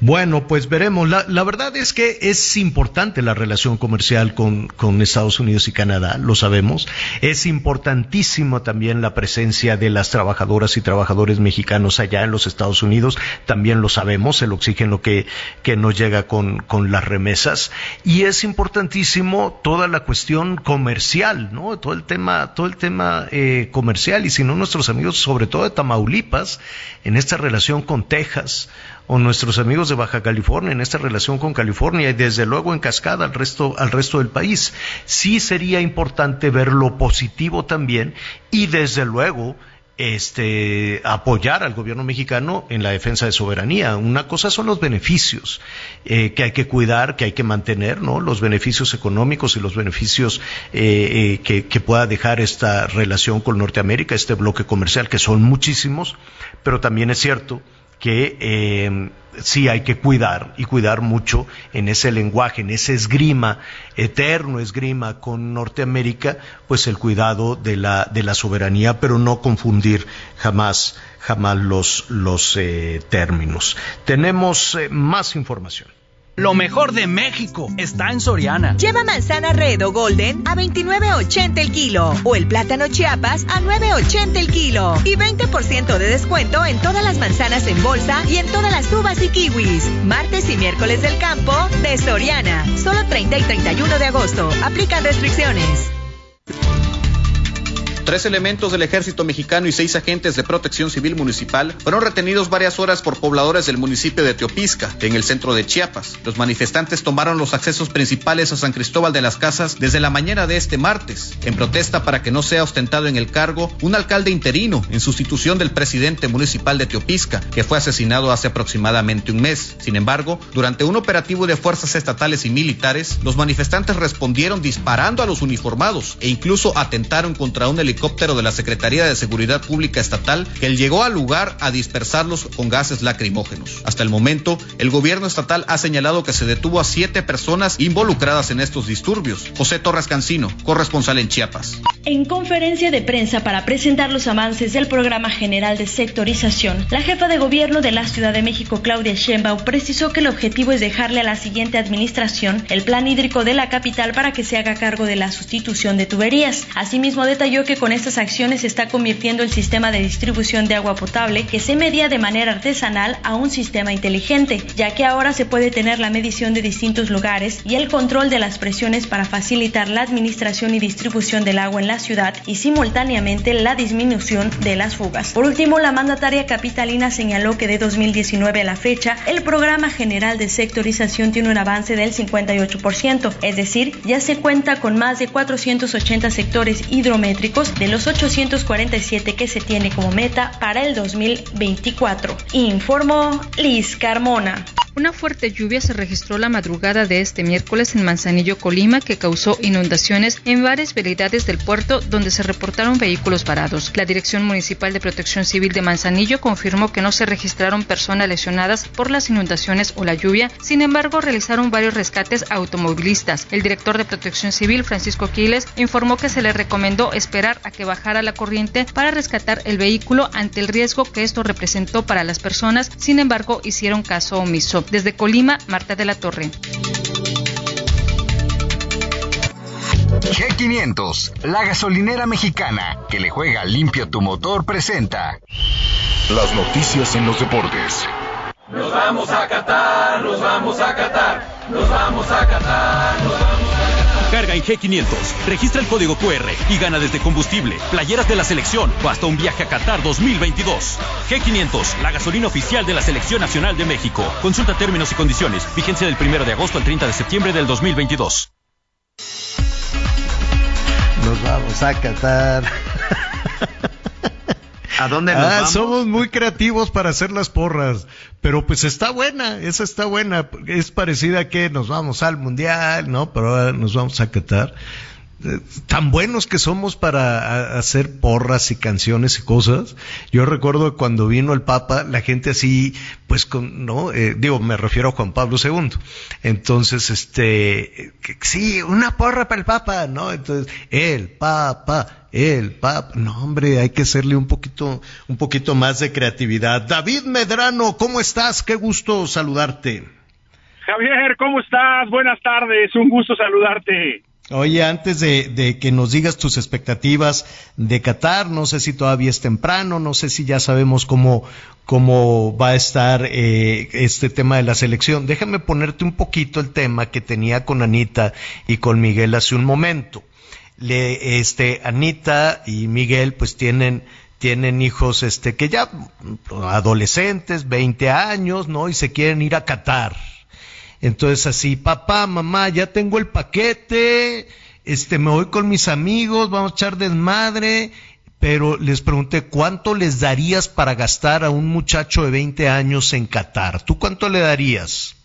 Bueno, pues veremos. La, la verdad es que es importante la relación comercial con, con Estados Unidos y Canadá, lo sabemos. Es importantísimo también la presencia de las trabajadoras y trabajadores mexicanos allá en los Estados Unidos, también lo sabemos, el oxígeno que, que nos llega con, con las remesas. Y es importantísimo toda la cuestión comercial, ¿no? Todo el tema, todo el tema eh, comercial, y si no nuestros amigos, sobre todo de Tamaulipas, en esta relación con Texas, o nuestros amigos de Baja California en esta relación con California y desde luego en cascada al resto, al resto del país. Sí sería importante ver lo positivo también y desde luego este, apoyar al gobierno mexicano en la defensa de soberanía. Una cosa son los beneficios eh, que hay que cuidar, que hay que mantener, ¿no? Los beneficios económicos y los beneficios eh, eh, que, que pueda dejar esta relación con Norteamérica, este bloque comercial, que son muchísimos, pero también es cierto que eh, sí hay que cuidar y cuidar mucho en ese lenguaje, en ese esgrima, eterno esgrima con Norteamérica, pues el cuidado de la, de la soberanía, pero no confundir jamás, jamás los, los eh, términos. Tenemos eh, más información. Lo mejor de México está en Soriana. Lleva manzana red o golden a 29.80 el kilo o el plátano chiapas a 9.80 el kilo y 20% de descuento en todas las manzanas en bolsa y en todas las uvas y kiwis. Martes y miércoles del campo de Soriana. Solo 30 y 31 de agosto. Aplican restricciones. Tres elementos del ejército mexicano y seis agentes de protección civil municipal fueron retenidos varias horas por pobladores del municipio de Teopisca, en el centro de Chiapas. Los manifestantes tomaron los accesos principales a San Cristóbal de las Casas desde la mañana de este martes, en protesta para que no sea ostentado en el cargo un alcalde interino en sustitución del presidente municipal de Teopisca, que fue asesinado hace aproximadamente un mes. Sin embargo, durante un operativo de fuerzas estatales y militares, los manifestantes respondieron disparando a los uniformados e incluso atentaron contra un helicóptero de la Secretaría de Seguridad Pública Estatal que llegó al lugar a dispersarlos con gases lacrimógenos. Hasta el momento, el gobierno estatal ha señalado que se detuvo a siete personas involucradas en estos disturbios. José Torres Cancino, corresponsal en Chiapas. En conferencia de prensa para presentar los avances del Programa General de Sectorización, la jefa de gobierno de la Ciudad de México, Claudia Sheinbaum, precisó que el objetivo es dejarle a la siguiente administración el plan hídrico de la capital para que se haga cargo de la sustitución de tuberías. Asimismo, detalló que con estas acciones se está convirtiendo el sistema de distribución de agua potable que se medía de manera artesanal a un sistema inteligente, ya que ahora se puede tener la medición de distintos lugares y el control de las presiones para facilitar la administración y distribución del agua en la ciudad y simultáneamente la disminución de las fugas. Por último, la mandataria capitalina señaló que de 2019 a la fecha, el programa general de sectorización tiene un avance del 58%, es decir, ya se cuenta con más de 480 sectores hidrométricos de los 847 que se tiene como meta para el 2024. Informó Liz Carmona. Una fuerte lluvia se registró la madrugada de este miércoles en Manzanillo, Colima, que causó inundaciones en varias vialidades del puerto donde se reportaron vehículos varados. La Dirección Municipal de Protección Civil de Manzanillo confirmó que no se registraron personas lesionadas por las inundaciones o la lluvia, sin embargo realizaron varios rescates a automovilistas. El director de Protección Civil, Francisco Quiles, informó que se le recomendó esperar a que bajara la corriente para rescatar el vehículo ante el riesgo que esto representó para las personas, sin embargo hicieron caso omiso. Desde Colima, Marta de la Torre. G500, la gasolinera mexicana que le juega limpio tu motor, presenta Las noticias en los deportes. Nos vamos a Qatar, nos vamos a Qatar, nos vamos a Qatar, nos vamos a Carga en G500, registra el código QR y gana desde combustible, playeras de la selección o hasta un viaje a Qatar 2022. G500, la gasolina oficial de la Selección Nacional de México. Consulta términos y condiciones. Vigencia del 1 de agosto al 30 de septiembre del 2022. Nos vamos a Qatar. ¿A dónde nos ah, vamos? somos muy creativos para hacer las porras, pero pues está buena, esa está buena, es parecida a que nos vamos al mundial, ¿no? Pero ahora nos vamos a Qatar. Tan buenos que somos para hacer porras y canciones y cosas. Yo recuerdo cuando vino el Papa, la gente así, pues, con, no, Eh, digo, me refiero a Juan Pablo II. Entonces, este, sí, una porra para el Papa, ¿no? Entonces, el Papa, el Papa. No, hombre, hay que hacerle un poquito, un poquito más de creatividad. David Medrano, ¿cómo estás? Qué gusto saludarte. Javier, ¿cómo estás? Buenas tardes, un gusto saludarte. Oye, antes de, de que nos digas tus expectativas de Qatar, no sé si todavía es temprano, no sé si ya sabemos cómo, cómo va a estar eh, este tema de la selección. Déjame ponerte un poquito el tema que tenía con Anita y con Miguel hace un momento. Le, este, Anita y Miguel pues tienen, tienen hijos este, que ya adolescentes, 20 años, ¿no? Y se quieren ir a Qatar. Entonces así, papá, mamá, ya tengo el paquete, este, me voy con mis amigos, vamos a echar desmadre, pero les pregunté, ¿cuánto les darías para gastar a un muchacho de 20 años en Qatar? ¿Tú cuánto le darías?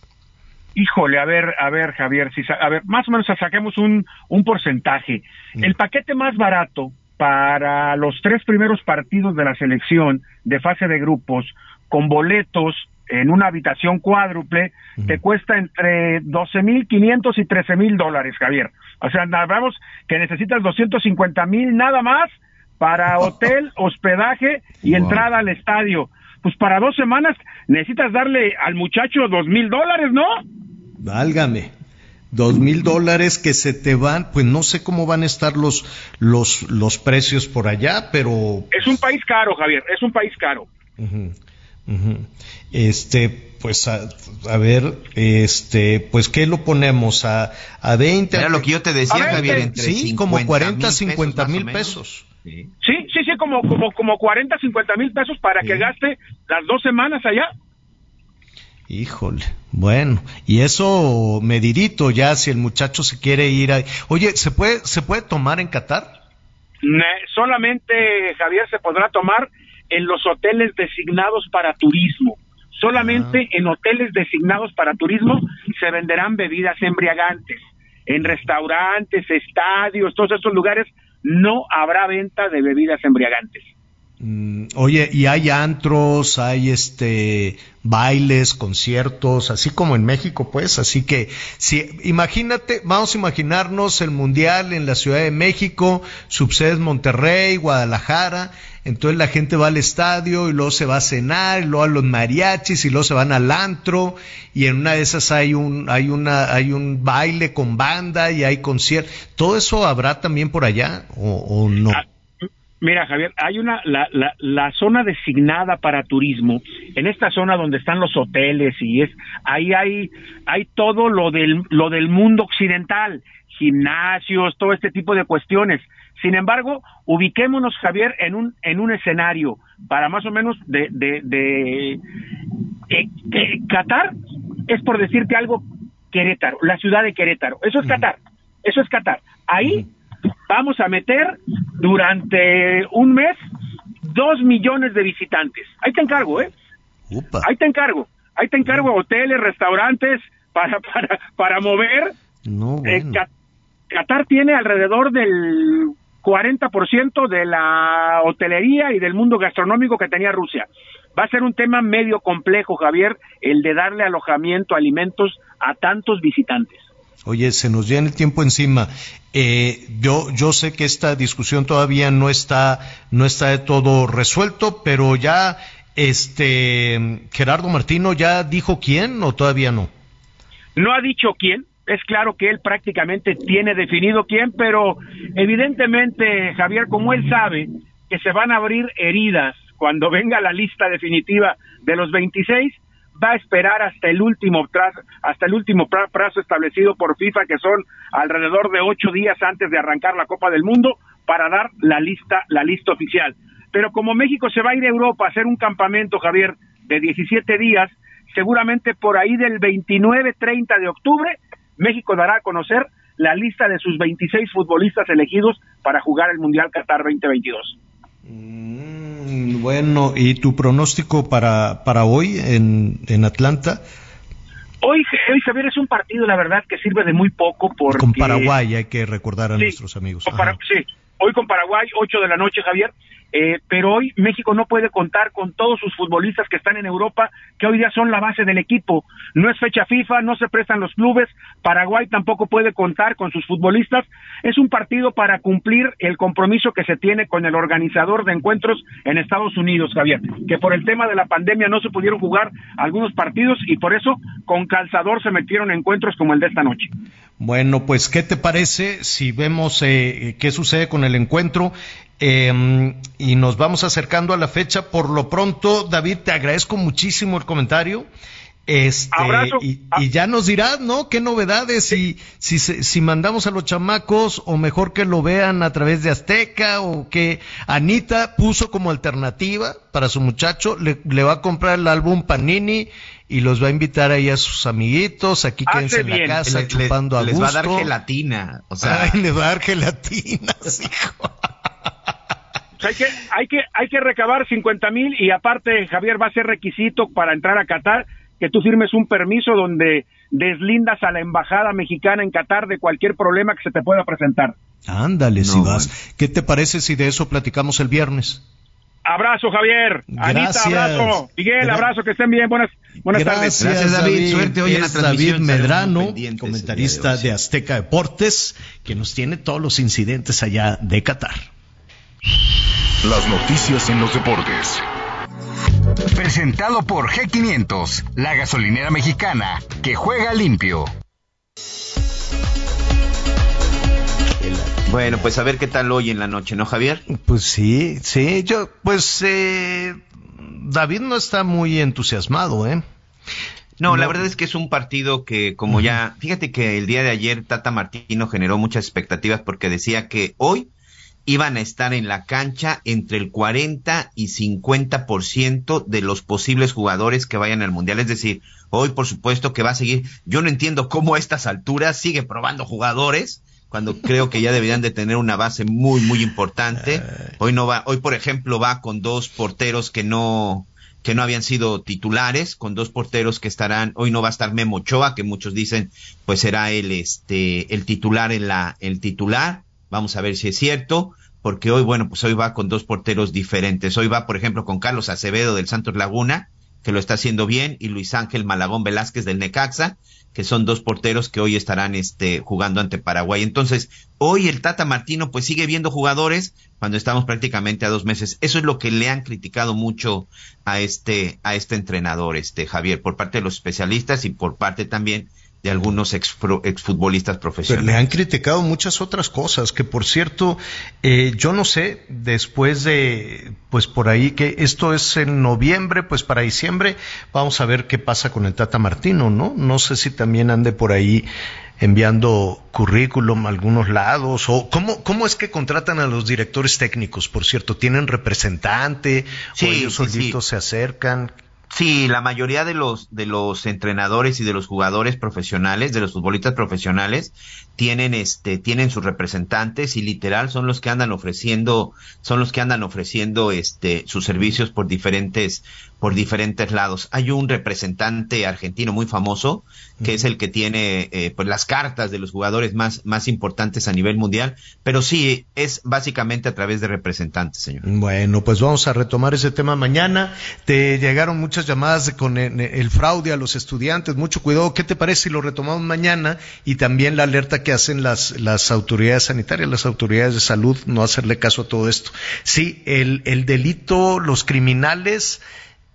Híjole, a ver, a ver, Javier, si a ver, más o menos saquemos un, un porcentaje. El paquete más barato para los tres primeros partidos de la selección de fase de grupos con boletos en una habitación cuádruple te cuesta entre 12.500 y 13.000 dólares, Javier. O sea, hablamos que necesitas 250 mil nada más para hotel, hospedaje y entrada al estadio. Pues para dos semanas necesitas darle al muchacho dos mil dólares, ¿no? Válgame. Dos mil dólares que se te van, pues no sé cómo van a estar los, los, los precios por allá, pero... Es un país caro, Javier, es un país caro. Este, pues a, a, ver, este, pues ¿qué lo ponemos? ¿A, a 20? Era lo que yo te decía, Javier, entre Sí, como 40, 50 mil pesos. Sí. sí, sí, como, como, como 40, 50 mil pesos para que gaste las dos semanas allá. Híjole, bueno, y eso medidito ya si el muchacho se quiere ir a... Oye, ¿se puede, ¿se puede tomar en Qatar? solamente, Javier, se podrá tomar en los hoteles designados para turismo. Solamente en hoteles designados para turismo se venderán bebidas embriagantes. En restaurantes, estadios, todos estos lugares no habrá venta de bebidas embriagantes. Mm, oye, y hay antros, hay este bailes, conciertos, así como en México, pues, así que si imagínate, vamos a imaginarnos el mundial en la Ciudad de México, subsedes Monterrey, Guadalajara, entonces la gente va al estadio y luego se va a cenar, y luego a los mariachis y luego se van al antro y en una de esas hay un hay una hay un baile con banda y hay concierto. ¿Todo eso habrá también por allá o, o no? Mira, Javier, hay una la, la, la, zona designada para turismo. En esta zona donde están los hoteles y es ahí hay hay todo lo del lo del mundo occidental, gimnasios, todo este tipo de cuestiones. Sin embargo, ubiquémonos, Javier, en un en un escenario para más o menos de de, de eh, Qatar es por decirte algo Querétaro, la ciudad de Querétaro. Eso es Qatar. Eso es Qatar. Ahí vamos a meter durante un mes dos millones de visitantes. Ahí te encargo, ¿eh? Ahí te encargo. Ahí te encargo hoteles, restaurantes para, para, para mover. No, eh, Qatar tiene alrededor del 40% de la hotelería y del mundo gastronómico que tenía Rusia. Va a ser un tema medio complejo, Javier, el de darle alojamiento, alimentos a tantos visitantes. Oye, se nos viene el tiempo encima. Eh, yo, yo sé que esta discusión todavía no está, no está de todo resuelto, pero ya, este, Gerardo Martino ya dijo quién o todavía no. No ha dicho quién. Es claro que él prácticamente tiene definido quién, pero evidentemente, Javier, como él sabe que se van a abrir heridas cuando venga la lista definitiva de los 26, va a esperar hasta el último hasta el último plazo establecido por FIFA, que son alrededor de ocho días antes de arrancar la Copa del Mundo, para dar la lista, la lista oficial. Pero como México se va a ir a Europa a hacer un campamento, Javier, de 17 días, seguramente por ahí del 29-30 de octubre, México dará a conocer la lista de sus 26 futbolistas elegidos para jugar el Mundial Qatar 2022. Mm, bueno, ¿y tu pronóstico para, para hoy en, en Atlanta? Hoy, hoy, Javier, es un partido, la verdad, que sirve de muy poco porque... Con Paraguay hay que recordar a nuestros amigos. sí, hoy con Paraguay, 8 de la noche, Javier. Eh, pero hoy México no puede contar con todos sus futbolistas que están en Europa, que hoy día son la base del equipo. No es fecha FIFA, no se prestan los clubes, Paraguay tampoco puede contar con sus futbolistas. Es un partido para cumplir el compromiso que se tiene con el organizador de encuentros en Estados Unidos, Javier, que por el tema de la pandemia no se pudieron jugar algunos partidos y por eso con calzador se metieron encuentros como el de esta noche. Bueno, pues, ¿qué te parece si vemos eh, qué sucede con el encuentro? Eh, y nos vamos acercando a la fecha. Por lo pronto, David, te agradezco muchísimo el comentario. Este, y, y, ya nos dirás, ¿no? ¿Qué novedades? Si, si, si mandamos a los chamacos o mejor que lo vean a través de Azteca o que Anita puso como alternativa para su muchacho, le, le va a comprar el álbum Panini y los va a invitar ahí a sus amiguitos, aquí quédense en la casa le, chupando le, a les gusto. va a dar gelatina, o sea. Ay, le va a dar gelatinas, hijo. Hay que, hay que, hay que recabar 50 mil y aparte, Javier, va a ser requisito para entrar a Qatar que tú firmes un permiso donde deslindas a la embajada mexicana en Qatar de cualquier problema que se te pueda presentar. Ándale, no, si vas. Bueno. ¿Qué te parece si de eso platicamos el viernes? Abrazo, Javier. Anita, abrazo. Miguel, abrazo, que estén bien. Buenas, buenas tardes. Gracias, David. Suerte hoy en la transmisión. David Medrano, comentarista de, Azteca Deportes, que nos tiene todos los incidentes allá de Qatar. Las noticias en los deportes. Presentado por G500, la gasolinera mexicana que juega limpio. Bueno, pues a ver qué tal hoy en la noche, ¿no, Javier? Pues sí, sí, yo, pues eh, David no está muy entusiasmado, ¿eh? No, la verdad es que es un partido que, como ya, fíjate que el día de ayer Tata Martino generó muchas expectativas porque decía que hoy iban a estar en la cancha entre el 40 y 50% de los posibles jugadores que vayan al Mundial. Es decir, hoy por supuesto que va a seguir. Yo no entiendo cómo a estas alturas sigue probando jugadores cuando creo que ya deberían de tener una base muy, muy importante. Hoy no va, hoy por ejemplo va con dos porteros que no, que no habían sido titulares, con dos porteros que estarán, hoy no va a estar Memo Ochoa, que muchos dicen, pues será el, este, el titular en la, el titular. Vamos a ver si es cierto, porque hoy, bueno, pues hoy va con dos porteros diferentes. Hoy va, por ejemplo, con Carlos Acevedo del Santos Laguna, que lo está haciendo bien, y Luis Ángel Malagón Velázquez del Necaxa, que son dos porteros que hoy estarán este, jugando ante Paraguay. Entonces, hoy el Tata Martino pues sigue viendo jugadores cuando estamos prácticamente a dos meses. Eso es lo que le han criticado mucho a este, a este entrenador, este Javier, por parte de los especialistas y por parte también de algunos exfutbolistas profesionales. le han criticado muchas otras cosas, que por cierto, eh, yo no sé, después de, pues por ahí, que esto es en noviembre, pues para diciembre, vamos a ver qué pasa con el Tata Martino, ¿no? No sé si también ande por ahí enviando currículum a algunos lados o cómo, cómo es que contratan a los directores técnicos, por cierto, tienen representante o ellos solitos se acercan. Sí, la mayoría de los de los entrenadores y de los jugadores profesionales, de los futbolistas profesionales, tienen este tienen sus representantes y literal son los que andan ofreciendo son los que andan ofreciendo este sus servicios por diferentes por diferentes lados. Hay un representante argentino muy famoso que es el que tiene eh, pues las cartas de los jugadores más más importantes a nivel mundial, pero sí es básicamente a través de representantes, señor. Bueno, pues vamos a retomar ese tema mañana. Te llegaron muchas llamadas con el, el fraude a los estudiantes, mucho cuidado. ¿Qué te parece si lo retomamos mañana y también la alerta que hacen las, las autoridades sanitarias, las autoridades de salud, no hacerle caso a todo esto. Sí, el, el delito, los criminales,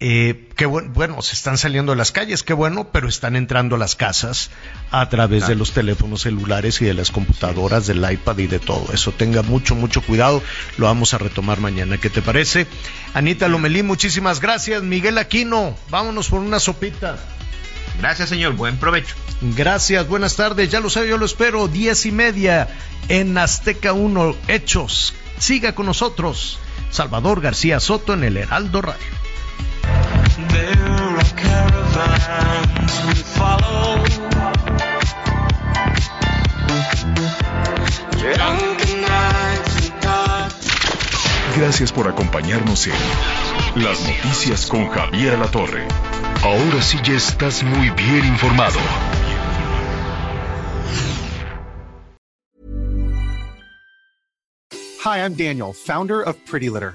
eh, que bueno, bueno, se están saliendo de las calles, qué bueno, pero están entrando a las casas a través de los teléfonos celulares y de las computadoras, del iPad y de todo eso. Tenga mucho, mucho cuidado. Lo vamos a retomar mañana. ¿Qué te parece? Anita Lomelí, muchísimas gracias. Miguel Aquino, vámonos por una sopita. Gracias, señor. Buen provecho. Gracias, buenas tardes. Ya lo sé, yo lo espero. Diez y media en Azteca 1 Hechos. Siga con nosotros. Salvador García Soto en el Heraldo Radio. Gracias por acompañarnos en Las Noticias con Javier La Torre. Ahora sí ya estás muy bien informado. Hi, I'm Daniel, founder of Pretty Litter.